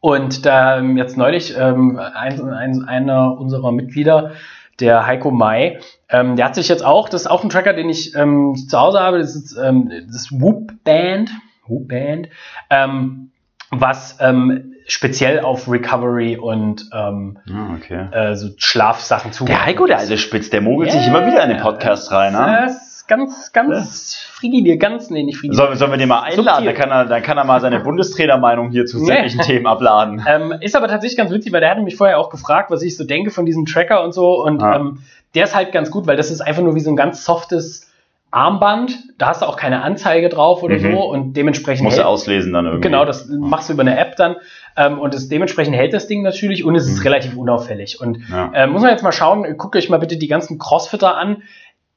und da ähm, jetzt neulich ähm, ein, ein, einer unserer Mitglieder, der Heiko Mai, ähm, der hat sich jetzt auch, das ist auch ein Tracker, den ich ähm, zu Hause habe, das ist ähm, das Whoop Band, Whoop Band, ähm, was ähm, speziell auf Recovery und ähm, oh, okay. äh, so Schlafsachen zu. Der Heiko, der alte Spitz, der mogelt yeah. sich immer wieder in den Podcast rein. Ne? Das ist ganz, ganz frigide, ganz, nee, nicht frigide. Sollen, sollen wir den mal einladen? Dann kann, er, dann kann er mal seine Bundestrainermeinung hier zu sämtlichen Themen abladen. *laughs* Ähm, ist aber tatsächlich ganz witzig, weil der hatte mich vorher auch gefragt, was ich so denke von diesem Tracker und so. Und ah. ähm, der ist halt ganz gut, weil das ist einfach nur wie so ein ganz softes Armband, da hast du auch keine Anzeige drauf oder mhm. so und dementsprechend. Musst du auslesen dann irgendwie. Genau, das machst du über eine App dann ähm, und das, dementsprechend hält das Ding natürlich und es ist mhm. relativ unauffällig. Und ja. äh, muss man jetzt mal schauen, guckt euch mal bitte die ganzen Crossfitter an.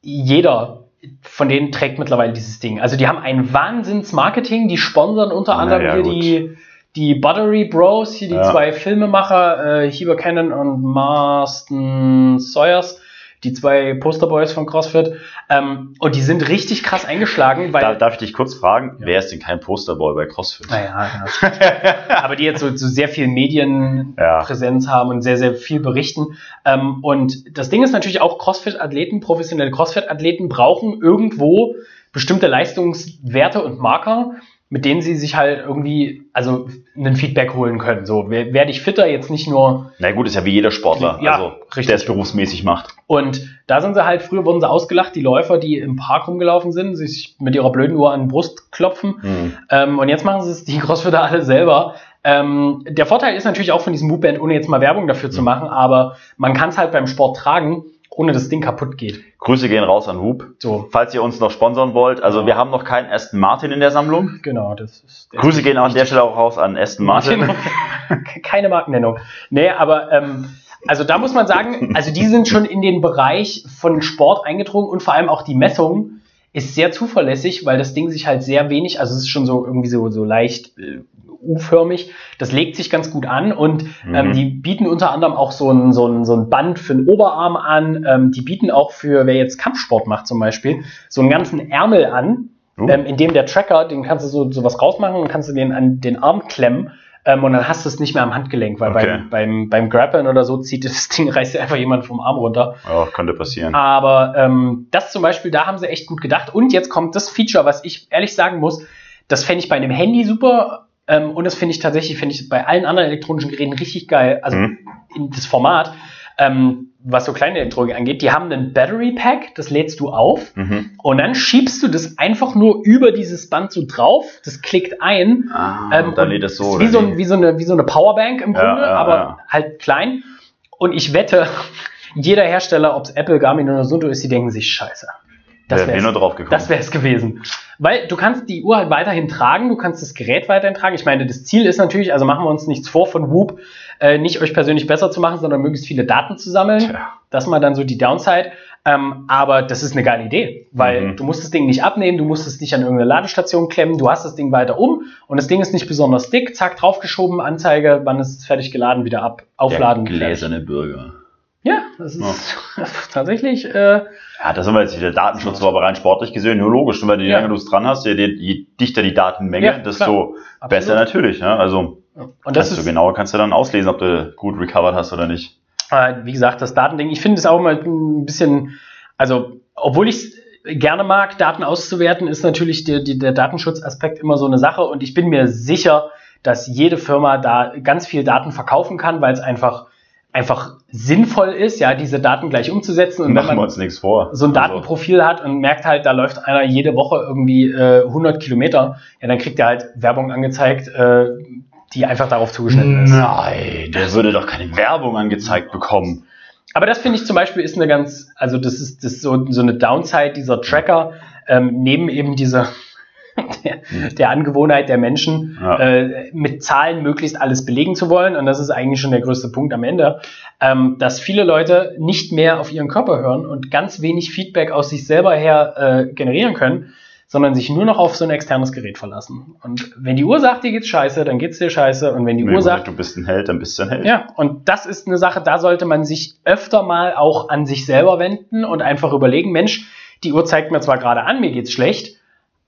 Jeder von denen trägt mittlerweile dieses Ding. Also die haben ein Wahnsinns-Marketing, die sponsern unter anderem ja, hier die, die Buttery Bros, hier die ja. zwei Filmemacher, äh, Heber Cannon und Marston Sawyers die zwei Posterboys von CrossFit. Ähm, und die sind richtig krass eingeschlagen. Weil, darf, darf ich dich kurz fragen, ja. wer ist denn kein Posterboy bei CrossFit? Naja, genau. *laughs* aber die jetzt so, so sehr viel Medienpräsenz ja. haben und sehr, sehr viel berichten. Ähm, und das Ding ist natürlich auch, CrossFit-Athleten, professionelle CrossFit-Athleten brauchen irgendwo bestimmte Leistungswerte und Marker, mit denen sie sich halt irgendwie, also einen Feedback holen können. So, werde ich fitter jetzt nicht nur. Na gut, ist ja wie jeder Sportler, ja, also, richtig. der es berufsmäßig macht. Und da sind sie halt, früher wurden sie ausgelacht, die Läufer, die im Park rumgelaufen sind, sich mit ihrer blöden Uhr an die Brust klopfen. Mhm. Ähm, und jetzt machen sie es, die Crossfitter alle selber. Ähm, der Vorteil ist natürlich auch von diesem Moveband, ohne jetzt mal Werbung dafür mhm. zu machen, aber man kann es halt beim Sport tragen ohne dass das Ding kaputt geht. Grüße gehen raus an Hub. So. Falls ihr uns noch sponsern wollt. Also ja. wir haben noch keinen Aston Martin in der Sammlung. Genau, das ist. Grüße gehen auch an der Stelle auch raus an Aston Martin. *laughs* Keine Markennennung. Nee, aber ähm, also da muss man sagen, also die sind schon in den Bereich von Sport eingedrungen und vor allem auch die Messung ist sehr zuverlässig, weil das Ding sich halt sehr wenig, also es ist schon so irgendwie so, so leicht äh, U-förmig. Das legt sich ganz gut an und mhm. ähm, die bieten unter anderem auch so ein, so ein, so ein Band für den Oberarm an. Ähm, die bieten auch für, wer jetzt Kampfsport macht zum Beispiel, so einen ganzen Ärmel an, uh. ähm, in dem der Tracker, den kannst du so, so was rausmachen und kannst du den an den Arm klemmen. Ähm, und dann hast du es nicht mehr am Handgelenk, weil okay. beim, beim, beim Grappeln oder so zieht das *laughs* Ding, reißt dir einfach jemand vom Arm runter. Oh, könnte passieren. Aber ähm, das zum Beispiel, da haben sie echt gut gedacht. Und jetzt kommt das Feature, was ich ehrlich sagen muss, das fände ich bei einem Handy super ähm, und das finde ich tatsächlich, finde ich bei allen anderen elektronischen Geräten richtig geil. Also mhm. in das Format, ähm, was so kleine Elektronik angeht, die haben einen Battery Pack, das lädst du auf mhm. und dann schiebst du das einfach nur über dieses Band so drauf, das klickt ein. Ah, ähm, dann lädt es so. Wie so, ein, wie, so eine, wie so eine Powerbank im Grunde, ja, ja, aber ja. halt klein. Und ich wette, *laughs* jeder Hersteller, ob es Apple, Garmin oder Sundo ist, die denken sich, scheiße. Das wäre nur drauf gekommen. Das wäre es gewesen. Weil du kannst die Uhr halt weiterhin tragen, du kannst das Gerät weiterhin tragen. Ich meine, das Ziel ist natürlich, also machen wir uns nichts vor von Whoop, äh, nicht euch persönlich besser zu machen, sondern möglichst viele Daten zu sammeln. Tja. Das ist mal dann so die Downside. Ähm, aber das ist eine geile Idee, weil mhm. du musst das Ding nicht abnehmen, du musst es nicht an irgendeine Ladestation klemmen, du hast das Ding weiter um und das Ding ist nicht besonders dick, zack, draufgeschoben, Anzeige, wann ist es fertig geladen, wieder ab, aufladen. Der gläserne Bürger. Ja, das ist ja. *laughs* tatsächlich. Äh, ja, da sind wir jetzt wieder Datenschutz, aber rein sportlich gesehen, nur logisch. Und wenn du, je ja. länger du es dran hast, je, je, dichter die Datenmenge, ja, desto klar. besser natürlich. Ne? Also, und das ist, genauer kannst du dann auslesen, ob du gut recovered hast oder nicht. Äh, wie gesagt, das Datending, ich finde es auch mal ein bisschen, also, obwohl ich gerne mag, Daten auszuwerten, ist natürlich der, der Datenschutzaspekt immer so eine Sache. Und ich bin mir sicher, dass jede Firma da ganz viel Daten verkaufen kann, weil es einfach einfach sinnvoll ist, ja, diese Daten gleich umzusetzen. Und Machen wenn man wir uns nichts vor. so ein also Datenprofil hat und merkt halt, da läuft einer jede Woche irgendwie äh, 100 Kilometer, ja, dann kriegt er halt Werbung angezeigt, äh, die einfach darauf zugeschnitten ist. Nein, der würde doch keine Werbung angezeigt bekommen. Aber das finde ich zum Beispiel ist eine ganz, also das ist, das ist so, so eine Downside dieser Tracker, ähm, neben eben dieser *laughs* der, der Angewohnheit der Menschen, ja. äh, mit Zahlen möglichst alles belegen zu wollen. Und das ist eigentlich schon der größte Punkt am Ende, ähm, dass viele Leute nicht mehr auf ihren Körper hören und ganz wenig Feedback aus sich selber her äh, generieren können, sondern sich nur noch auf so ein externes Gerät verlassen. Und wenn die Uhr sagt, dir geht's scheiße, dann geht's dir scheiße. Und wenn die nee, Uhr sagt, du bist ein Held, dann bist du ein Held. Ja, und das ist eine Sache, da sollte man sich öfter mal auch an sich selber wenden und einfach überlegen, Mensch, die Uhr zeigt mir zwar gerade an, mir geht's schlecht,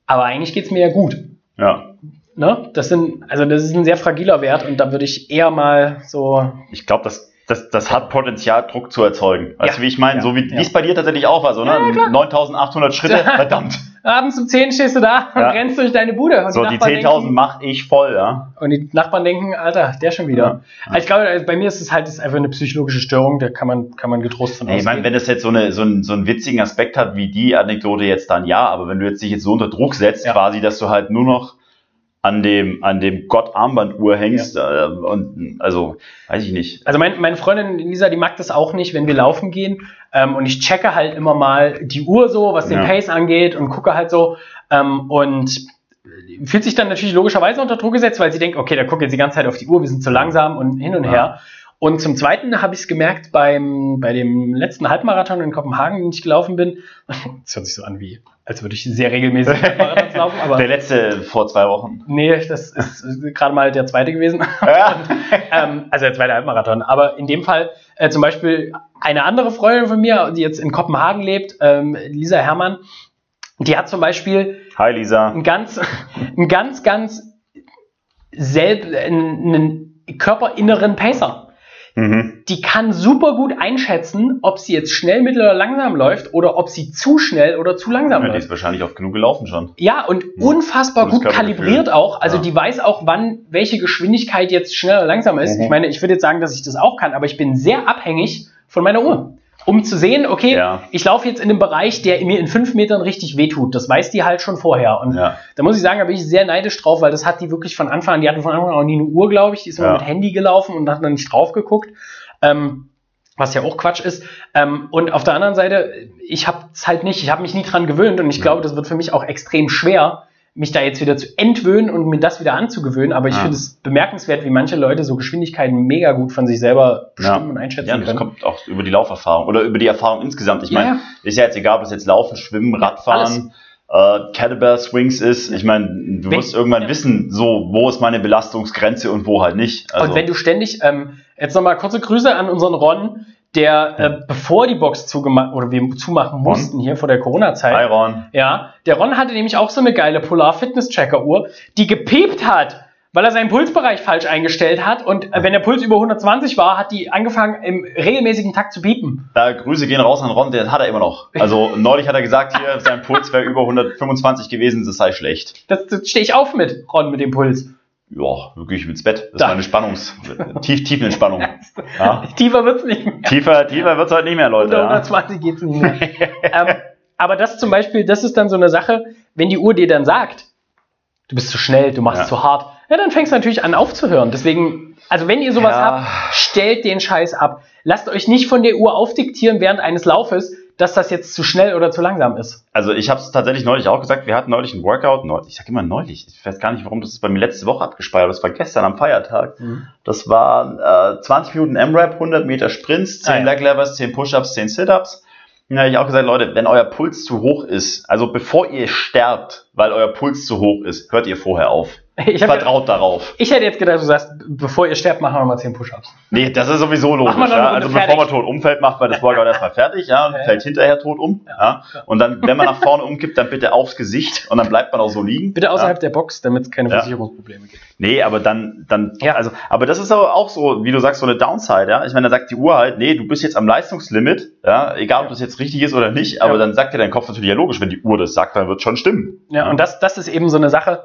aber eigentlich geht es mir ja gut. Ja. Ne? Das sind, also das ist ein sehr fragiler Wert und da würde ich eher mal so. Ich glaube, das, das, das hat Potenzial, Druck zu erzeugen. Weißt ja. du, wie ich meine? Ja. So wie ja. es bei dir tatsächlich auch war, so, ne? 9800 Schritte, verdammt. Abends um 10 stehst du da und rennst durch deine Bude. so, die, die 10.000 mach ich voll, ja. Und die Nachbarn denken, Alter, der schon wieder. Also ich glaube, bei mir ist es halt ist einfach eine psychologische Störung, da kann man, kann man getrost von ausgehen. Ich meine, wenn das jetzt so, eine, so, einen, so einen witzigen Aspekt hat wie die Anekdote jetzt, dann ja, aber wenn du jetzt dich jetzt so unter Druck setzt, quasi, dass du halt nur noch an dem, an dem Gott-Armbanduhr hängst. Ja. Äh, und also, weiß ich nicht. Also mein, meine Freundin Lisa, die mag das auch nicht, wenn wir laufen gehen. Ähm, und ich checke halt immer mal die Uhr so, was den ja. Pace angeht und gucke halt so. Ähm, und fühlt sich dann natürlich logischerweise unter Druck gesetzt, weil sie denkt, okay, da guckt jetzt die ganze Zeit auf die Uhr, wir sind zu langsam und hin und ja. her. Und zum Zweiten habe ich es gemerkt beim, bei dem letzten Halbmarathon in Kopenhagen, den ich gelaufen bin. *laughs* Das hört sich so an wie, als würde ich sehr regelmäßig Halbmarathons *laughs* laufen. Aber der letzte vor zwei Wochen. Nee, das ist gerade mal der zweite gewesen. Ja. *laughs* Ähm, also der zweite Halbmarathon. Aber in dem Fall äh, zum Beispiel eine andere Freundin von mir, die jetzt in Kopenhagen lebt, ähm, Lisa Herrmann, die hat zum Beispiel Hi Lisa. ein ganz, *laughs* ein ganz, ganz selb, einen körperinneren Pacer. Mhm. Die kann super gut einschätzen, ob sie jetzt schnell, mittel oder langsam läuft oder ob sie zu schnell oder zu langsam ja, läuft. Die ist wahrscheinlich oft genug gelaufen schon. Ja, und mhm. unfassbar gut kalibriert auch. Also ja. die weiß auch, wann welche Geschwindigkeit jetzt schnell oder langsam ist. Mhm. Ich meine, ich würde jetzt sagen, dass ich das auch kann, aber ich bin sehr abhängig von meiner Uhr um zu sehen, okay, ja. ich laufe jetzt in einem Bereich, der mir in fünf Metern richtig wehtut. Das weiß die halt schon vorher. Und ja. da muss ich sagen, da bin ich sehr neidisch drauf, weil das hat die wirklich von Anfang an, die hatte von Anfang an auch nie eine Uhr, glaube ich, die ist immer ja. mit Handy gelaufen und hat dann nicht drauf geguckt. Ähm, was ja auch Quatsch ist. Ähm, und auf der anderen Seite, ich habe es halt nicht, ich habe mich nie dran gewöhnt und ich glaube, das wird für mich auch extrem schwer, mich da jetzt wieder zu entwöhnen und mir das wieder anzugewöhnen. Aber ich ja. finde es bemerkenswert, wie manche Leute so Geschwindigkeiten mega gut von sich selber bestimmen ja. und einschätzen ja, das können. kommt auch über die Lauferfahrung oder über die Erfahrung insgesamt. Ich meine, ist ja jetzt egal, ob es jetzt Laufen, Schwimmen, Radfahren, äh, Kettlebell Swings ist. Ich meine, du wenn, musst irgendwann wissen, so, wo ist meine Belastungsgrenze und wo halt nicht. Also. Und wenn du ständig, ähm, jetzt nochmal kurze Grüße an unseren Ron, der, äh, bevor die Box zugemacht oder wir zumachen mussten hier vor der Corona-Zeit. Hi Ron. Ja, der Ron hatte nämlich auch so eine geile Polar Fitness Tracker Uhr, die gepiept hat, weil er seinen Pulsbereich falsch eingestellt hat und äh, wenn der Puls über 120 war, hat die angefangen im regelmäßigen Takt zu piepen. Da Grüße gehen raus an Ron, den hat er immer noch. Also neulich hat er gesagt, hier sein Puls wäre über 125 gewesen, das sei schlecht. Das, das stehe ich auf mit Ron mit dem Puls ja, wirklich ins Bett. Das da. war eine Spannungs-, tief, Tiefenentspannung. *laughs* Ja. Tiefer wird's nicht mehr. Tiefer, tiefer wird's halt nicht mehr, Leute. Unter 120 ja. geht's nicht mehr. *laughs* ähm, aber das zum Beispiel, das ist dann so eine Sache, wenn die Uhr dir dann sagt, du bist zu schnell, du machst ja. zu hart, ja, dann fängst du natürlich an aufzuhören. Deswegen, also wenn ihr sowas habt, stellt den Scheiß ab. Lasst euch nicht von der Uhr aufdiktieren während eines Laufes, dass das jetzt zu schnell oder zu langsam ist. Also ich habe es tatsächlich neulich auch gesagt, wir hatten neulich ein Workout, neulich, ich sage immer neulich, ich weiß gar nicht, warum das ist bei mir letzte Woche abgespeichert, das war gestern am Feiertag. Mhm. Das war äh, 20 Minuten M-Rap, 100 Meter Sprints, 10 ah, ja. Leg Levers, 10 Push-Ups, 10 Sit-Ups. Da habe ich auch gesagt, Leute, wenn euer Puls zu hoch ist, also bevor ihr sterbt, weil euer Puls zu hoch ist, hört ihr vorher auf. Ich vertraut darauf. Ich hätte jetzt gedacht, du sagst, bevor ihr sterbt, machen wir mal 10 Push-Ups. Nee, das ist sowieso logisch. Ja? Also Runde bevor man fertig. tot umfällt, macht man das Workout erstmal fertig, ja, und Ja, ja. fällt hinterher tot um. Ja. Ja. Und dann, wenn man nach vorne umkippt, dann bitte aufs Gesicht und dann bleibt man auch so liegen. Bitte außerhalb Ja. der Box, damit es keine Ja. Versicherungsprobleme gibt. Nee, aber dann, dann, Ja. also, aber das ist aber auch so, wie du sagst, so eine Downside, ja. Ich meine, da sagt die Uhr halt, nee, du bist jetzt am Leistungslimit, ja, egal ob Ja. das jetzt richtig ist oder nicht, aber Ja. dann sagt dir dein Kopf natürlich ja logisch, wenn die Uhr das sagt, dann wird schon stimmen. Ja, und das, das ist eben so eine Sache,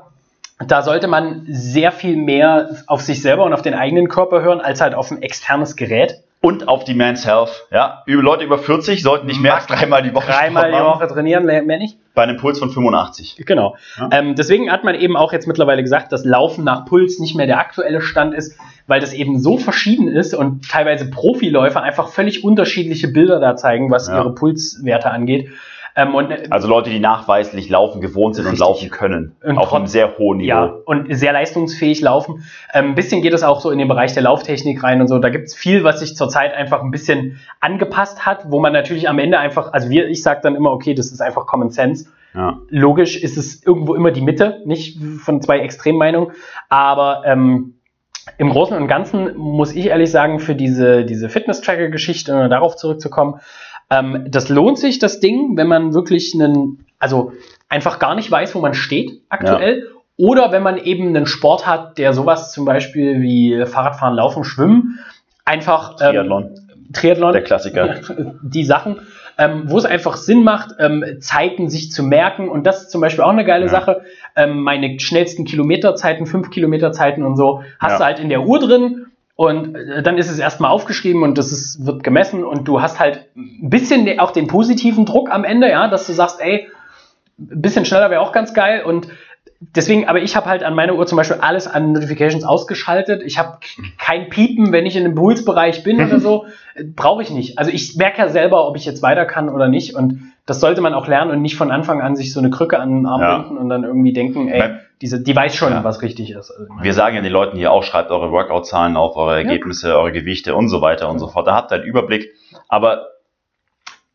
da sollte man sehr viel mehr auf sich selber und auf den eigenen Körper hören, als halt auf ein externes Gerät. Und auf die Man's Health, ja. Über Leute über 40 sollten nicht mehr als dreimal die Woche Dreimal die Woche trainieren, mehr nicht. bei einem Puls von 85. Genau. Ja. Ähm, deswegen hat man eben auch jetzt mittlerweile gesagt, dass Laufen nach Puls nicht mehr der aktuelle Stand ist, weil das eben so verschieden ist und teilweise Profiläufer einfach völlig unterschiedliche Bilder da zeigen, was Ja. ihre Pulswerte angeht. Ähm, und äh, Also Leute, die nachweislich laufen gewohnt sind Richtig. und laufen können. Und auf einem sehr hohen Niveau. Ja, und sehr leistungsfähig laufen. Ähm, ein bisschen geht es auch so in den Bereich der Lauftechnik rein und so. Da gibt es viel, was sich zurzeit einfach ein bisschen angepasst hat, wo man natürlich am Ende einfach, also wir, ich sage dann immer, okay, das ist einfach Common Sense. Ja. Logisch ist es irgendwo immer die Mitte, nicht von zwei Extremmeinungen, aber ähm, im Großen und Ganzen muss ich ehrlich sagen, für diese, diese Fitness-Tracker-Geschichte, darauf zurückzukommen, ähm, das lohnt sich, das Ding, wenn man wirklich einen, also einfach gar nicht weiß, wo man steht aktuell. Oder wenn man eben einen Sport hat, der sowas zum Beispiel wie Fahrradfahren, Laufen, Schwimmen, einfach ähm, Triathlon, Triathlon, der Klassiker. *laughs* die Sachen, ähm, wo es einfach Sinn macht, ähm, Zeiten sich zu merken. Und das ist zum Beispiel auch eine geile Ja. Sache. Ähm, meine schnellsten Kilometerzeiten, 5 Kilometerzeiten und so, hast Ja. du halt in der Uhr drin. Und äh, dann ist es erstmal aufgeschrieben und das ist, wird gemessen und du hast halt ein bisschen de- auch den positiven Druck am Ende, ja, dass du sagst, ey, ein bisschen schneller wäre auch ganz geil und deswegen, aber ich habe halt an meiner Uhr zum Beispiel alles an Notifications ausgeschaltet. Ich habe kein Piepen, wenn ich in dem Pulsbereich bin oder *laughs* so. Brauche ich nicht. Also ich merke ja selber, ob ich jetzt weiter kann oder nicht. Und das sollte man auch lernen und nicht von Anfang an sich so eine Krücke an den Arm Ja. binden und dann irgendwie denken, ey, diese, die weiß schon, Ja. was richtig ist. Also, Wir sagen ja den Leuten hier auch, schreibt eure Workout-Zahlen auf, eure Ergebnisse, eure Gewichte und so weiter und so fort. Da habt ihr einen Überblick. Aber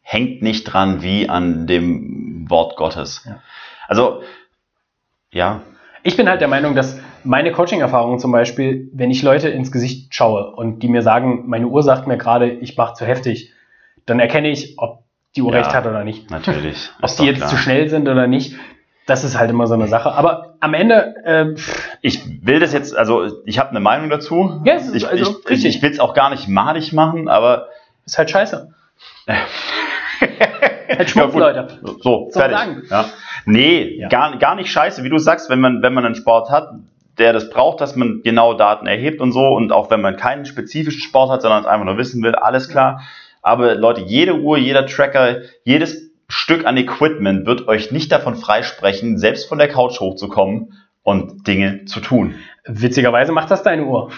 hängt nicht dran wie an dem Wort Gottes. Ja. Also, ja, Ich bin halt der Meinung, dass meine Coaching-Erfahrungen zum Beispiel, wenn ich Leute ins Gesicht schaue und die mir sagen, meine Uhr sagt mir gerade, ich mache zu heftig, dann erkenne ich, ob die Uhr Ja. recht hat oder nicht. natürlich. *laughs* Ob die jetzt klar. zu schnell sind oder nicht, das ist halt immer so eine Sache. Aber am Ende, ähm, Ich will das jetzt, also ich habe eine Meinung dazu. Ja, es ist ich also ich, richtig. ich will es auch gar nicht madig machen, aber ist halt scheiße. *laughs* halt Ja, Schmutz, gut. Leute. So, Soll fertig. sagen. Ja. Nee, Ja. Gar, gar nicht scheiße, wie du sagst, wenn man, wenn man einen Sport hat, der das braucht, dass man genau Daten erhebt und so, und auch wenn man keinen spezifischen Sport hat, sondern es einfach nur wissen will, alles klar. Aber Leute, jede Uhr, jeder Tracker, jedes Stück an Equipment wird euch nicht davon freisprechen, selbst von der Couch hochzukommen und Dinge zu tun. Witzigerweise macht das deine Uhr.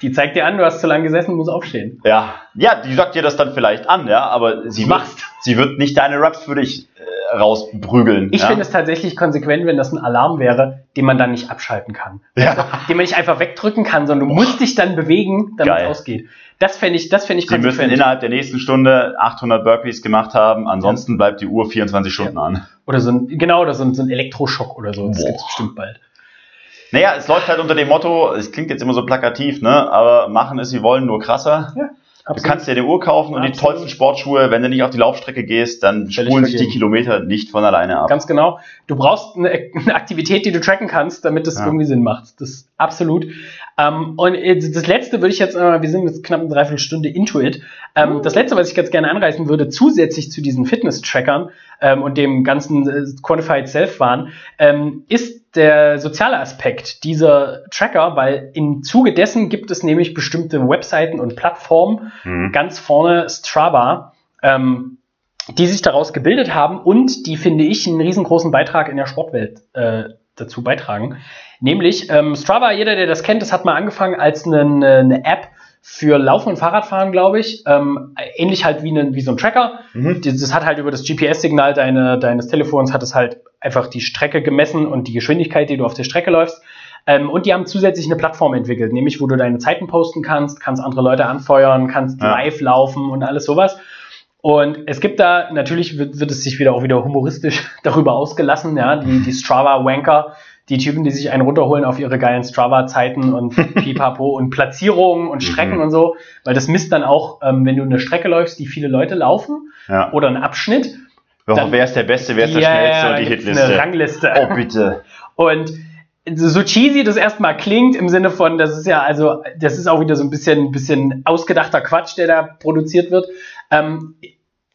Die zeigt dir an, du hast zu lange gesessen, musst aufstehen. Ja, ja, die sagt dir das dann vielleicht an, ja, aber sie wird, Machst. sie wird nicht deine Raps für dich äh, rausprügeln. Ich ja? finde es tatsächlich konsequent, wenn das ein Alarm wäre, den man dann nicht abschalten kann. Ja. Den man nicht einfach wegdrücken kann, sondern du musst dich dann bewegen, damit es Geil. ausgeht. Das fände ich, das fände ich Sie müssen konsequent. innerhalb der nächsten Stunde 800 Burpees gemacht haben, ansonsten bleibt die Uhr 24 Stunden an. Oder so ein, genau, oder so ein, so ein Elektroschock oder so. Das Boah. gibt's bestimmt bald. Naja, es läuft halt unter dem Motto, es klingt jetzt immer so plakativ, ne? aber machen es, sie wollen, nur krasser. Du kannst dir eine Uhr kaufen und die Absolut. tollsten Sportschuhe, wenn du nicht auf die Laufstrecke gehst, dann Völlig spulen sich die. Kilometer nicht von alleine ab. Ganz genau. Du brauchst eine, eine Aktivität, die du tracken kannst, damit das Ja. irgendwie Sinn macht. Das ist absolut. Ähm, und das letzte würde ich jetzt, äh, wir sind jetzt knapp eine Dreiviertelstunde into it. Ähm, Das letzte, was ich ganz gerne anreißen würde, zusätzlich zu diesen Fitness-Trackern ähm, und dem ganzen äh, Quantified Self-Wahn, ähm, ist der soziale Aspekt dieser Tracker, weil im Zuge dessen gibt es nämlich bestimmte Webseiten und Plattformen, Mhm. ganz vorne Strava, ähm, die sich daraus gebildet haben und die, finde ich, einen riesengroßen Beitrag in der Sportwelt äh, dazu beitragen. Nämlich ähm, Strava, jeder, der das kennt, das hat mal angefangen als eine, eine App für Laufen und Fahrradfahren, glaube ich. Ähm, ähnlich halt wie, eine, wie so ein Tracker. Mhm. Das, das hat halt über das GPS-Signal deine, deines Telefons hat es halt einfach die Strecke gemessen und die Geschwindigkeit, die du auf der Strecke läufst. Ähm, und die haben zusätzlich eine Plattform entwickelt, nämlich wo du deine Zeiten posten kannst, kannst andere Leute anfeuern, kannst Ja. live laufen und alles sowas. Und es gibt da, natürlich wird, wird es sich wieder auch wieder humoristisch *laughs* darüber ausgelassen, ja, die, die Strava-Wanker, die Typen, die sich einen runterholen auf ihre geilen Strava-Zeiten und *laughs* Pipapo und Platzierungen und Strecken Mhm. und so, weil das misst dann auch, ähm, wenn du eine Strecke läufst, die viele Leute laufen Ja. oder einen Abschnitt. Wer Dann- wer ist der Beste, wer ist der Ja, Schnellste und die Hitliste? Eine Rangliste. Oh, bitte. *laughs* Und so cheesy das erstmal klingt, im Sinne von, das ist ja, also, das ist auch wieder so ein bisschen, bisschen ausgedachter Quatsch, der da produziert wird, ähm,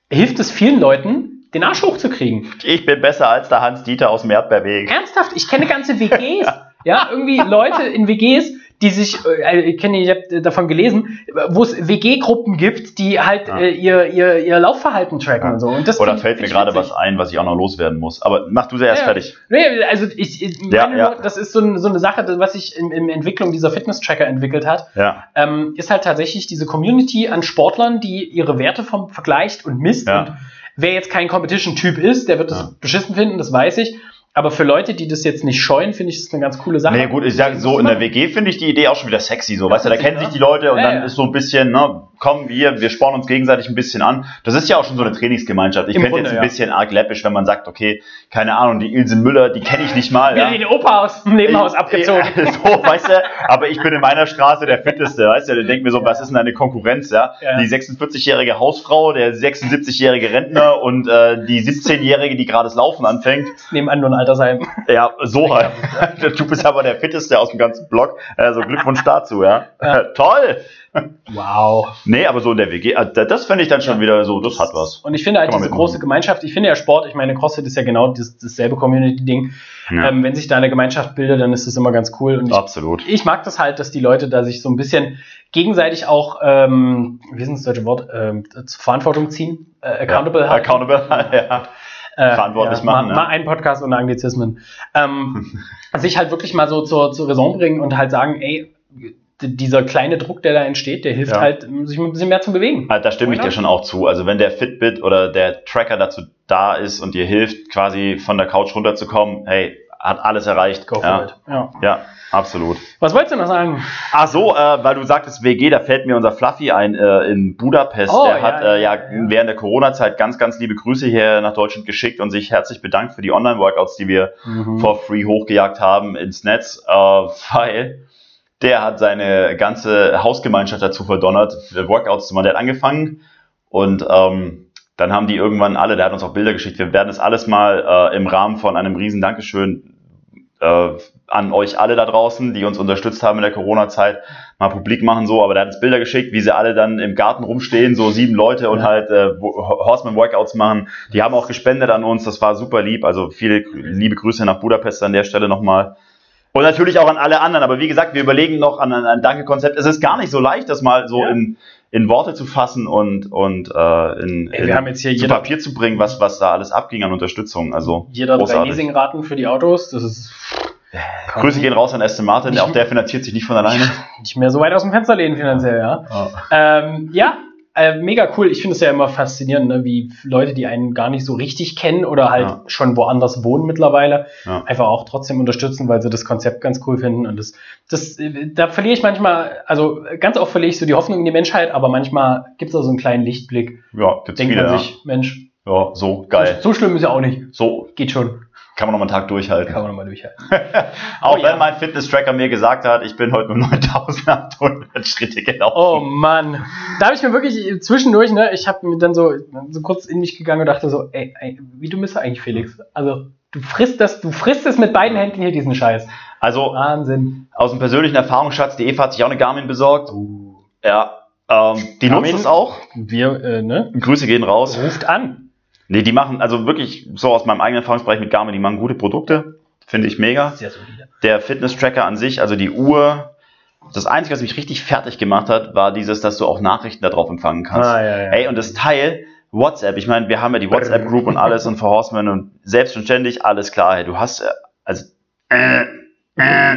hilft es vielen Leuten, den Arsch hochzukriegen. Ich bin besser als der Hans-Dieter aus dem Erdbeerweg. Ernsthaft, ich kenne ganze *laughs* WGs, ja, irgendwie Leute in WGs, die sich, äh, ich kenne, ich habe davon gelesen, wo es WG-Gruppen gibt, die halt Ja. äh, ihr, ihr, ihr Laufverhalten tracken Ja. und so. Und das Oder find- fällt mir gerade was ein, was ich auch noch loswerden muss. Aber mach du erst Ja. fertig. Nee, also ich, ich meine nur, das ist so, ein, so eine Sache, was sich in, in Entwicklung dieser Fitness-Tracker entwickelt hat, Ja. ähm, ist halt tatsächlich diese Community an Sportlern, die ihre Werte vom vergleicht und misst. Ja. Und wer jetzt kein Competition-Typ ist, der wird das Ja. beschissen finden, das weiß ich. Aber für Leute, die das jetzt nicht scheuen, finde ich das eine ganz coole Sache. Nee, gut, ich sag so, in der WG finde ich die Idee auch schon wieder sexy, so, weißt du, da kennen ne? sich die Leute und dann ist so ein bisschen, ne, komm, wir, wir spornen uns gegenseitig ein bisschen an. Das ist ja auch schon so eine Trainingsgemeinschaft. Ich Grunde, jetzt ein ja. bisschen arg läppisch, wenn man sagt, okay, keine Ahnung, die Ilse Müller, die kenne ich nicht mal, Wieder ja. den Opa aus dem Nebenhaus abgezogen. Ja, *laughs* so, weißt du, aber ich bin in meiner Straße der Fitteste, weißt du, dann denk mir so, was ist denn eine Konkurrenz, ja? Ja. Die 46-jährige Hausfrau, der 76-jährige Rentner und äh, die 17-jährige, die gerade das Laufen anfängt. Nebenan nur ein Altersheim. Ja, so halt. *laughs* Du bist aber der Fitteste aus dem ganzen Block. Also Glückwunsch dazu, ja. Ja. Toll! Wow. Nee, aber so in der WG, äh, das finde ich dann schon Ja. wieder so, das hat was. Und ich finde halt Kann diese große Gemeinschaft, ich finde ja Sport, ich meine, CrossFit ist ja genau das, dasselbe Community-Ding. Ja, Ähm, wenn sich da eine Gemeinschaft bildet, dann ist das immer ganz cool. Und ich absolut. ich mag das halt, dass die Leute da sich so ein bisschen gegenseitig auch, ähm, wie ist denn das deutsche Wort, ähm, zur Verantwortung ziehen, äh, accountable ja, halten. Accountable, *laughs* ja. Äh, verantwortlich mal, machen, ja. Mal einen Podcast ohne Anglizismen. Ähm, *laughs* sich halt wirklich mal so zur, zur Raison bringen und halt sagen, ey, dieser kleine Druck, der da entsteht, der hilft Ja. halt, sich ein bisschen mehr zu bewegen. Also, Da stimme ich dir schon auch zu. Also wenn der Fitbit oder der Tracker dazu da ist und dir hilft, quasi von der Couch runterzukommen, hey, hat alles erreicht. Go for ja. it. Ja. ja, absolut. Was wolltest du noch sagen? Ach so, äh, weil du sagtest WG, da fällt mir unser Fluffy ein äh, in Budapest. Oh, der ja, hat ja, äh, ja, ja, ja. während der Corona-Zeit ganz, ganz liebe Grüße hier nach Deutschland geschickt und sich herzlich bedankt für die Online-Workouts, die wir Mhm. for free hochgejagt haben ins Netz, äh, weil der hat seine ganze Hausgemeinschaft dazu verdonnert, Workouts zu machen. Der hat angefangen und ähm, dann haben die irgendwann alle, der hat uns auch Bilder geschickt, wir werden es alles mal äh, im Rahmen von einem riesen Dankeschön äh, an euch alle da draußen, die uns unterstützt haben in der Corona-Zeit, mal publik machen so, aber der hat uns Bilder geschickt, wie sie alle dann im Garten rumstehen, so sieben Leute und halt äh, Wo- Horseman-Workouts machen. Die haben auch gespendet an uns, das war super lieb, also viele liebe Grüße nach Budapest an der Stelle nochmal. Und natürlich auch an alle anderen, aber wie gesagt, wir überlegen noch an ein, Danke-Konzept. Es ist gar nicht so leicht, das mal so Ja. in, in Worte zu fassen und, und äh, in, Ey, wir haben jetzt hier zu jeder, Papier zu bringen, was, was da alles abging an Unterstützung. Also jeder drei großartig. Leasingraten für die Autos. Das ist Grüße gehen raus an Aston Martin, auch der finanziert sich nicht von alleine. *laughs* nicht mehr so weit aus dem Fenster lehnen finanziell, ja. Ähm, ja, äh, mega cool. Ich finde es ja immer faszinierend, ne, wie Leute, die einen gar nicht so richtig kennen oder halt Ja. schon woanders wohnen mittlerweile, Ja. einfach auch trotzdem unterstützen, weil sie das Konzept ganz cool finden. Und das, das, da verliere ich manchmal, also ganz oft verliere ich so die Hoffnung in die Menschheit, aber manchmal gibt es da so einen kleinen Lichtblick. Ja, gibt's Denkt viele. man sich, Mensch, Ja, so geil. so schlimm ist ja auch nicht. So Geht schon. Kann man noch mal einen Tag durchhalten. Kann man nochmal durchhalten. *laughs* Auch Oh, wenn ja. mein Fitness-Tracker mir gesagt hat, ich bin heute nur *laughs* 9800 Schritte gelaufen. Oh Mann. Da habe ich mir wirklich zwischendurch, ne, ich habe mir dann so, so kurz in mich gegangen und dachte so, ey, ey wie du bist du eigentlich, Felix? Also, du frisst das, du frisst es mit beiden Händen hier, diesen Scheiß. Also Wahnsinn. aus dem persönlichen Erfahrungsschatz, die Eva hat sich auch eine Garmin besorgt. Ja, ähm, die Garmin? nutzt es auch. Wir, äh, ne? Grüße gehen raus. Ruft an. Nee, die machen also wirklich so aus meinem eigenen Erfahrungsbereich mit Garmin, die machen gute Produkte. Finde ich mega. Sehr solide. Der Fitness-Tracker an sich, also die Uhr, das Einzige, was mich richtig fertig gemacht hat, war dieses, dass du auch Nachrichten darauf empfangen kannst. Ah, ja, ja. Ey, und das Teil, WhatsApp, ich meine, wir haben ja die WhatsApp-Group und alles und für Horseman und selbst und ständig alles klar. Hey, du hast, äh, also, äh, äh,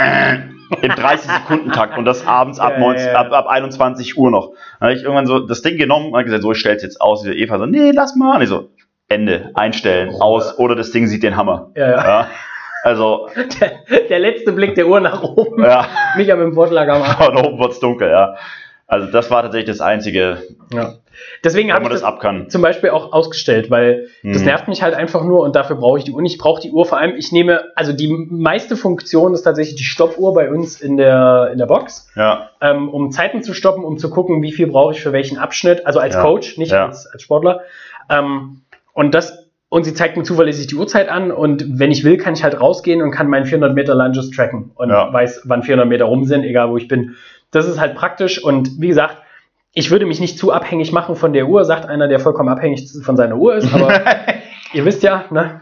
äh, im 30-Sekunden-Takt und das abends ab, Ja, 19, ja, ja. ab, ab 21 Uhr noch. Dann habe ich irgendwann so das Ding genommen und gesagt, so, ich stell's jetzt aus. Die Eva so, nee, lass mal. Und ich so, Ende, einstellen, Oh. aus, oder das Ding sieht den Hammer. Ja, ja. Ja, also, Der, der letzte Blick der Uhr nach oben. ja, Mich am Vorschlag am von oben wird's dunkel, ja. Also das war tatsächlich das Einzige, Ja. Deswegen habe ich das das zum Beispiel auch ausgestellt, weil das Hm. nervt mich halt einfach nur und dafür brauche ich die Uhr nicht. Ich brauche die Uhr vor allem, ich nehme, also die meiste Funktion ist tatsächlich die Stoppuhr bei uns in der, in der Box, Ja, ähm, um Zeiten zu stoppen, um zu gucken, wie viel brauche ich für welchen Abschnitt, also als Ja. Coach, nicht Ja. als, als Sportler. Ähm, und das, und sie zeigt mir zuverlässig die Uhrzeit an und wenn ich will, kann ich halt rausgehen und kann meinen 400 Meter Lunges tracken und Ja. weiß, wann 400 Meter rum sind, egal wo ich bin. Das ist halt praktisch und wie gesagt, ich würde mich nicht zu abhängig machen von der Uhr, sagt einer, der vollkommen abhängig von seiner Uhr ist, aber *laughs* ihr wisst ja, ne?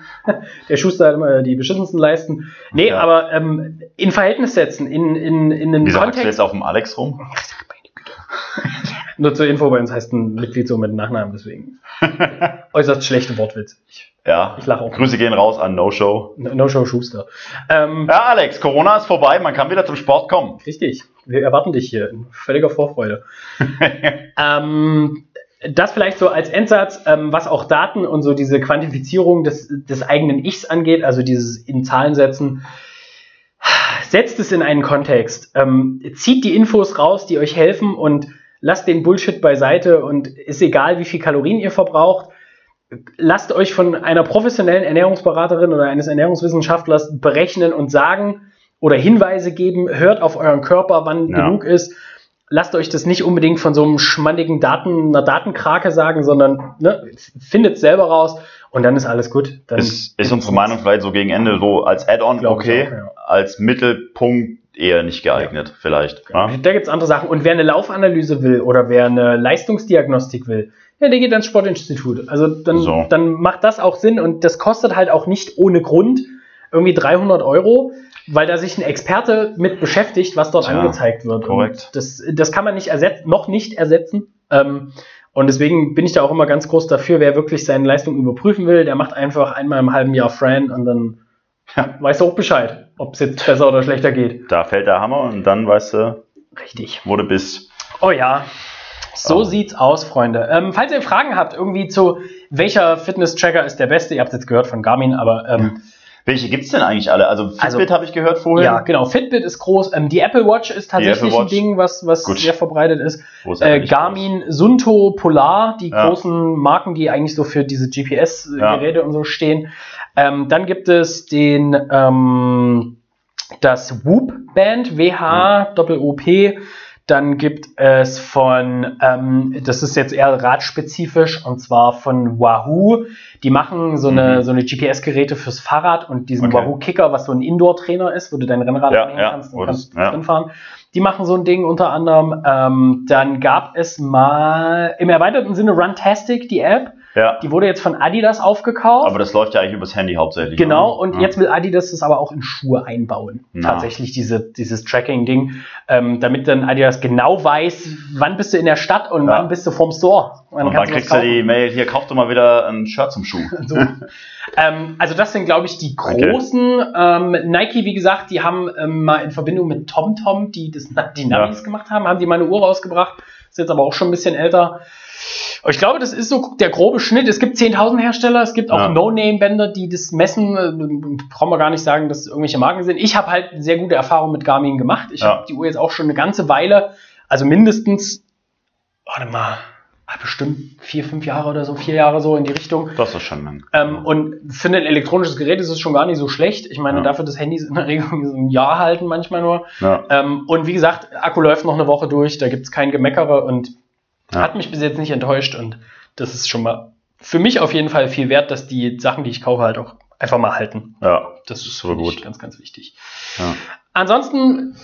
der Schuster hat immer die beschissensten Leisten. Nee, Ja. aber ähm, in Verhältnis setzen, in, in, in den Wieso Kontext. jetzt auf dem Alex rum? *laughs* Nur zur Info, bei uns heißt ein Mitglied so mit Nachnamen, deswegen. *laughs* Äußerst schlechte Wortwitz. Ich, Ja, ich lache auch. Grüße gehen raus an No Show. No-Show Schuster. Ähm, Ja, Alex, Corona ist vorbei, man kann wieder zum Sport kommen. Richtig. Wir erwarten dich hier in völliger Vorfreude. *laughs* ähm, das vielleicht so als Endsatz, ähm, was auch Daten und so diese Quantifizierung des, des eigenen Ichs angeht, also dieses in Zahlen setzen. Setzt es in einen Kontext, ähm, zieht die Infos raus, die euch helfen und lasst den Bullshit beiseite und ist egal, wie viel Kalorien ihr verbraucht. Lasst euch von einer professionellen Ernährungsberaterin oder eines Ernährungswissenschaftlers berechnen und sagen oder Hinweise geben. Hört auf euren Körper, wann Ja. genug ist. Lasst euch das nicht unbedingt von so einem schmandigen Daten, einer Datenkrake sagen, sondern ne, findet selber raus und dann ist alles gut. Dann Ist, ist unsere Meinung vielleicht so gegen Ende so als Add-on okay, auch, ja. als Mittelpunkt eher nicht geeignet, vielleicht. Ja? Da gibt es andere Sachen. Und wer eine Laufanalyse will oder wer eine Leistungsdiagnostik will, ja, der geht ans Sportinstitut. Also dann, So. dann macht das auch Sinn und das kostet halt auch nicht ohne Grund irgendwie 300 Euro, weil da sich ein Experte mit beschäftigt, was dort Ja, angezeigt wird. korrekt. Und das, das kann man nicht ersetzen, noch nicht ersetzen. Ähm, und deswegen bin ich da auch immer ganz groß dafür, wer wirklich seine Leistung überprüfen will, der macht einfach einmal im halben Jahr Fran und dann Ja. weiß er auch Bescheid, ob es jetzt besser oder schlechter geht. Da fällt der Hammer und dann weißt du, Richtig. wo du bist. Oh ja. So Oh. sieht's aus, Freunde. Ähm, falls ihr Fragen habt, irgendwie zu welcher Fitness-Tracker ist der beste, ihr habt jetzt gehört von Garmin, aber ähm, Welche gibt's denn eigentlich alle? Also Fitbit Also- habe ich gehört vorhin. ja, genau. Fitbit ist groß. Ähm, die Apple Watch ist tatsächlich Apple ein Watch. Ding, was, was Gut. sehr verbreitet ist. Äh, Garmin, Sunto, Polar, die Ja. großen Marken, die eigentlich so für diese Ja. GPS-Geräte und so stehen. Ähm, dann gibt es den ähm, das Whoop Band, WH, Doppel-OP. Dann gibt es von, ähm, das ist jetzt eher radspezifisch, und zwar von Wahoo. Die machen so eine, Mhm. so eine GPS-Geräte fürs Fahrrad und diesen Okay. Wahoo Kicker, was so ein Indoor-Trainer ist, wo du dein Rennrad Ja, anhängen ja, kannst und kannst ja. drin fahren. Die machen so ein Ding unter anderem. Ähm, dann gab es mal im erweiterten Sinne Runtastic, die App. Ja, Die wurde jetzt von Adidas aufgekauft. aber das läuft ja eigentlich übers Handy hauptsächlich. Genau, oder? und ja. jetzt will Adidas das aber auch in Schuhe einbauen. Na. Tatsächlich diese, dieses Tracking-Ding, ähm, damit dann Adidas genau weiß, wann bist du in der Stadt und Ja. wann bist du vorm Store. Und dann kriegst du die Mail, hier kauf doch mal wieder ein Shirt zum Schuh. *laughs* so. ähm, also das sind, glaube ich, die großen. Ähm, Nike, wie gesagt, die haben ähm, mal in Verbindung mit TomTom, die das, die Navis gemacht haben, haben die mal eine Uhr rausgebracht. Ist jetzt aber auch schon ein bisschen älter. Ich glaube, das ist so der grobe Schnitt. Es gibt 10.000 Hersteller, es gibt auch Ja. No-Name-Bänder, die das messen. Brauchen wir gar nicht sagen, dass es irgendwelche Marken sind. Ich habe halt sehr gute Erfahrungen mit Garmin gemacht. Ich Ja. habe die Uhr jetzt auch schon eine ganze Weile, also mindestens, warte mal, ah, bestimmt vier, fünf Jahre oder so, vier Jahre so in die Richtung. Das ist schon lang. Ähm, und für ein elektronisches Gerät ist es schon gar nicht so schlecht. Ich meine, Ja. dafür, dass Handys in der Regel so ein Jahr halten, manchmal nur. Ja. Ähm, und wie gesagt, Akku läuft noch eine Woche durch, da gibt es kein Gemeckere und Ja. hat mich bis jetzt nicht enttäuscht. Und das ist schon mal für mich auf jeden Fall viel wert, dass die Sachen, die ich kaufe, halt auch einfach mal halten. ja. Das ist ich gut. ganz, ganz wichtig. Ja. Ansonsten,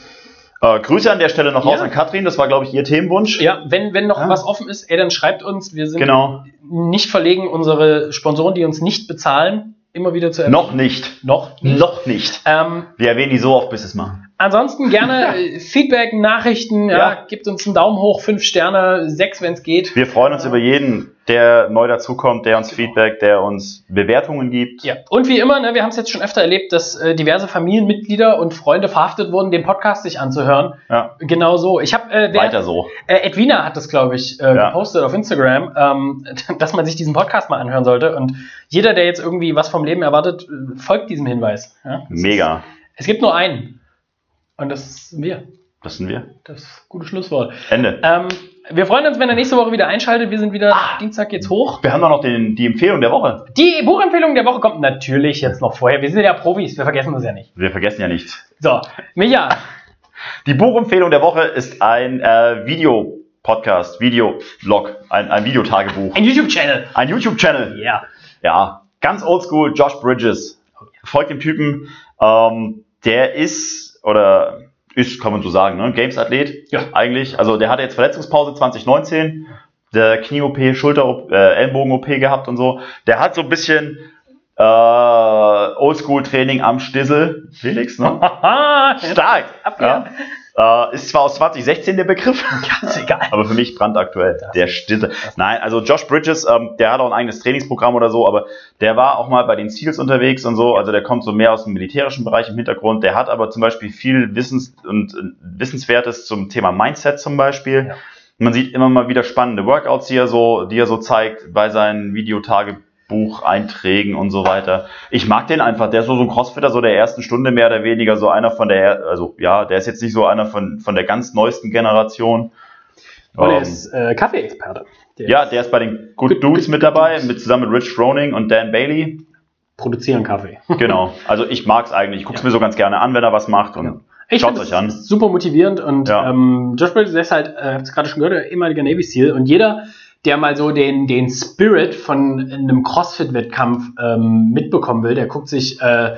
Äh, Grüße an der Stelle noch raus Ja. an Katrin, das war, glaube ich, ihr Themenwunsch. ja, wenn, wenn noch Ja. was offen ist, ey, dann schreibt uns. Wir sind Genau. nicht verlegen, unsere Sponsoren, die uns nicht bezahlen, immer wieder zu erwähnen. Noch nicht. Noch nicht. Noch nicht. Ähm, Wir erwähnen die so oft, bis es machen. Ansonsten gerne *laughs* äh, Feedback, Nachrichten, ja, Ja. gebt uns einen Daumen hoch, fünf Sterne, sechs, wenn es geht. Wir freuen uns über jeden, der neu dazukommt, der uns Feedback, der uns Bewertungen gibt. Ja, und wie immer, ne, wir haben es jetzt schon öfter erlebt, dass äh, diverse Familienmitglieder und Freunde verhaftet wurden, den Podcast sich anzuhören. Ja. Genau so. Ich habe äh, Weiter so. Äh, Edwina hat das, glaube ich, äh, Ja. gepostet auf Instagram, ähm, *laughs* dass man sich diesen Podcast mal anhören sollte. Und jeder, der jetzt irgendwie was vom Leben erwartet, äh, folgt diesem Hinweis. Ja? Mega. Es gibt nur einen. Und das sind wir. Das sind wir. Das ist ein gutes Schlusswort. Ende. Ähm, Wir freuen uns, wenn ihr nächste Woche wieder einschaltet. Wir sind wieder Dienstag geht's hoch. Wir haben doch noch den, die Empfehlung der Woche. Die Buchempfehlung der Woche kommt natürlich jetzt noch vorher. Wir sind ja Profis, wir vergessen das ja nicht. Wir vergessen ja nichts. So, Micha, Die Buchempfehlung der Woche ist ein äh, Video-Podcast, Video-Blog, ein, ein Videotagebuch, ein YouTube-Channel. ein YouTube-Channel. Ja. Ja, ganz oldschool, Josh Bridges. Folgt dem Typen, ähm, der ist, oder ist, kann man so sagen, ne? Games-Athlet Ja. eigentlich. Also der hatte jetzt Verletzungspause 2019, der Knie-OP, Schulter, äh, Ellenbogen-OP gehabt und so. Der hat so ein bisschen äh, Oldschool-Training am Stissel. Felix, ne? *laughs* Stark. Abwehr. Ja. Äh, ist zwar aus 2016 der Begriff, *laughs* Ganz egal. aber für mich brandaktuell. Der Stisse. Nein, also Josh Bridges, ähm, der hat auch ein eigenes Trainingsprogramm oder so, aber der war auch mal bei den Seals unterwegs und so. Also der kommt so mehr aus dem militärischen Bereich im Hintergrund. Der hat aber zum Beispiel viel Wissens und äh, Wissenswertes zum Thema Mindset zum Beispiel. Ja. Man sieht immer mal wieder spannende Workouts, die er so, die er so zeigt bei seinen Videotagebucheinträgen und so weiter. Ich mag den einfach. Der ist so, so ein Crossfitter, so der ersten Stunde mehr oder weniger, so einer von der, also ja, der ist jetzt nicht so einer von, von der ganz neuesten Generation. Und er Ähm, ist äh, Kaffee-Experte. Der ja, der ist bei den Good Dudes mit dabei, mit zusammen mit Rich Froning und Dan Bailey. produzieren Kaffee. *laughs* Genau. Also ich mag's eigentlich. Ich guck's mir so ganz gerne an, wenn er was macht und Ich schaut's find's euch an. Super motivierend und Ja. ähm, Josh Bridges ist halt, äh, hab's gerade schon gehört, ehemaliger Navy SEAL und jeder, der mal so den, den Spirit von einem CrossFit-Wettkampf ähm, mitbekommen will, der guckt sich äh,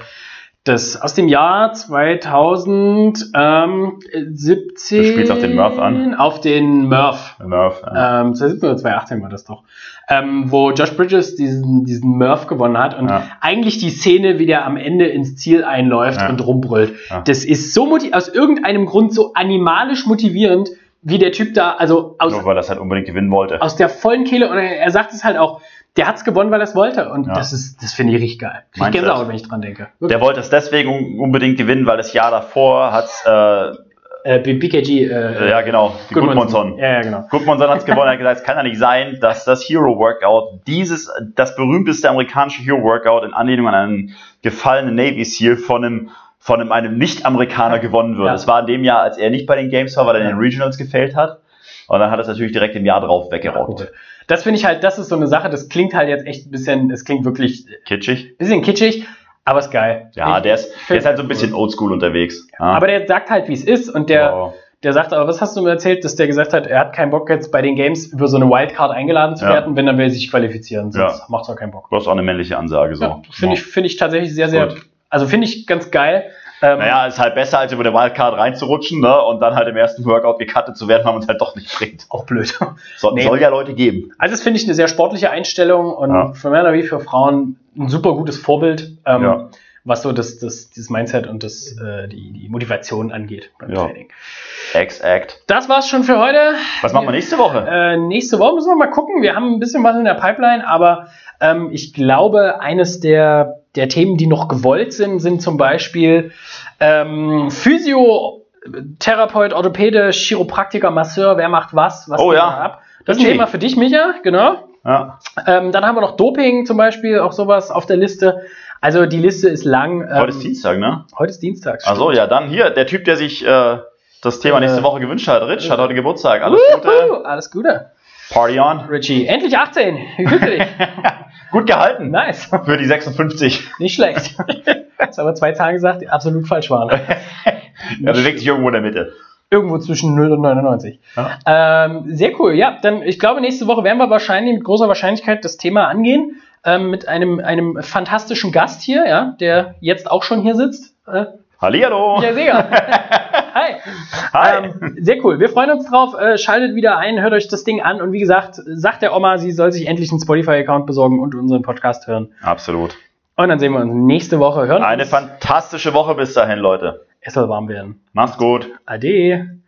das aus dem Jahr 2017 Du spielst auf den Murph an. Auf den Murph. Murph, ja. Ähm, 2017 oder 2018 war das doch. Ähm, wo Josh Bridges diesen, diesen Murph gewonnen hat und Ja. eigentlich die Szene, wie der am Ende ins Ziel einläuft Ja. und rumbrüllt. Das ist so aus irgendeinem Grund so animalisch motivierend, wie der Typ da, also aus, Nur weil das halt unbedingt gewinnen wollte. aus der vollen Kehle, und er, er sagt es halt auch, der hat's gewonnen, weil er es wollte. Und Ja. das ist, das finde ich richtig geil. Ich Mindset. Gänsehaut, wenn ich dran denke. Der wollte es deswegen un- unbedingt gewinnen, weil das Jahr davor hat äh, äh, B- BKG, äh, ja genau, die Gudmundsson. Ja, ja, genau. Gudmundsson hat es *laughs* gewonnen, er hat gesagt, es kann ja nicht sein, dass das Hero Workout, dieses, das berühmteste amerikanische Hero Workout in Anlehnung an einen gefallenen Navy SEAL von einem, von einem, Nicht-Amerikaner gewonnen wird. Ja. Es war in dem Jahr, als er nicht bei den Games war, weil er in den Regionals gefällt hat. Und dann hat er es natürlich direkt im Jahr drauf weggerockt. Cool. Das finde ich halt, das ist so eine Sache, das klingt halt jetzt echt ein bisschen, es klingt wirklich Kitschig. bisschen kitschig, aber ist geil. Ja, Ich der ist, der find- ist halt so ein bisschen oldschool unterwegs. Ja. Aber der sagt halt, wie es ist und der, Wow. der sagt aber, was hast du mir erzählt, dass der gesagt hat, er hat keinen Bock jetzt bei den Games über so eine Wildcard eingeladen zu Ja. werden, wenn dann will er sich qualifizieren, sonst Ja. macht er keinen Bock. Du hast auch eine männliche Ansage so. Ja, finde ich, finde ich tatsächlich sehr, sehr, Gut. Also finde ich ganz geil. Ähm, Naja, ist halt besser, als über eine Wildcard reinzurutschen ne? und dann halt im ersten Workout gecuttet zu werden, weil man es halt doch nicht bringt. Auch blöd. *laughs* So, Nee. Soll ja Leute geben. Also das finde ich eine sehr sportliche Einstellung und Ja. für Männer wie für Frauen ein super gutes Vorbild, ähm, Ja. was so das, das, dieses Mindset und das, äh, die, die Motivation angeht beim Ja. Training. Ex-Act. Das war's schon für heute. Was machen wir nächste Woche? Äh, nächste Woche müssen wir mal gucken. Wir haben ein bisschen was in der Pipeline, aber ähm, ich glaube, eines der, der Themen, die noch gewollt sind, sind zum Beispiel ähm, Physio, Therapeut, Orthopäde, Chiropraktiker, Masseur, wer macht was, was Oh ja. ab. Das ist ein. Thema für dich, Micha, genau. Ja. Ähm, dann haben wir noch Doping zum Beispiel, auch sowas auf der Liste. Also die Liste ist lang. Ähm, Heute ist Dienstag, ne? Heute ist Dienstag. Achso, ja, dann hier, der Typ, der sich äh, das Thema Äh, nächste Woche gewünscht hat. Rich hat heute Geburtstag. Alles Gute. Alles Gute. Party on. Richie, endlich 18. Wie fühlst du dich? *laughs* Gut gehalten. nice. Für die 56. Nicht schlecht. *laughs* Hast aber zwei Zahlen gesagt, die absolut falsch waren. Er bewegt sich irgendwo in der Mitte. Irgendwo zwischen 0 und 99. Ja. Ähm, sehr cool. Ja, dann, ich glaube, nächste Woche werden wir wahrscheinlich mit großer Wahrscheinlichkeit das Thema angehen. Ähm, mit einem, einem fantastischen Gast hier, ja, der jetzt auch schon hier sitzt. Äh, Hallihallo. Michael Seger. *laughs* Hi. Hi. Ähm, sehr cool. Wir freuen uns drauf. Äh, schaltet wieder ein, hört euch das Ding an und wie gesagt, sagt der Oma, sie soll sich endlich einen Spotify-Account besorgen und unseren Podcast hören. Absolut. Und dann sehen wir uns nächste Woche. Hören Eine uns. fantastische Woche bis dahin, Leute. Es soll warm werden. Macht's gut. Ade.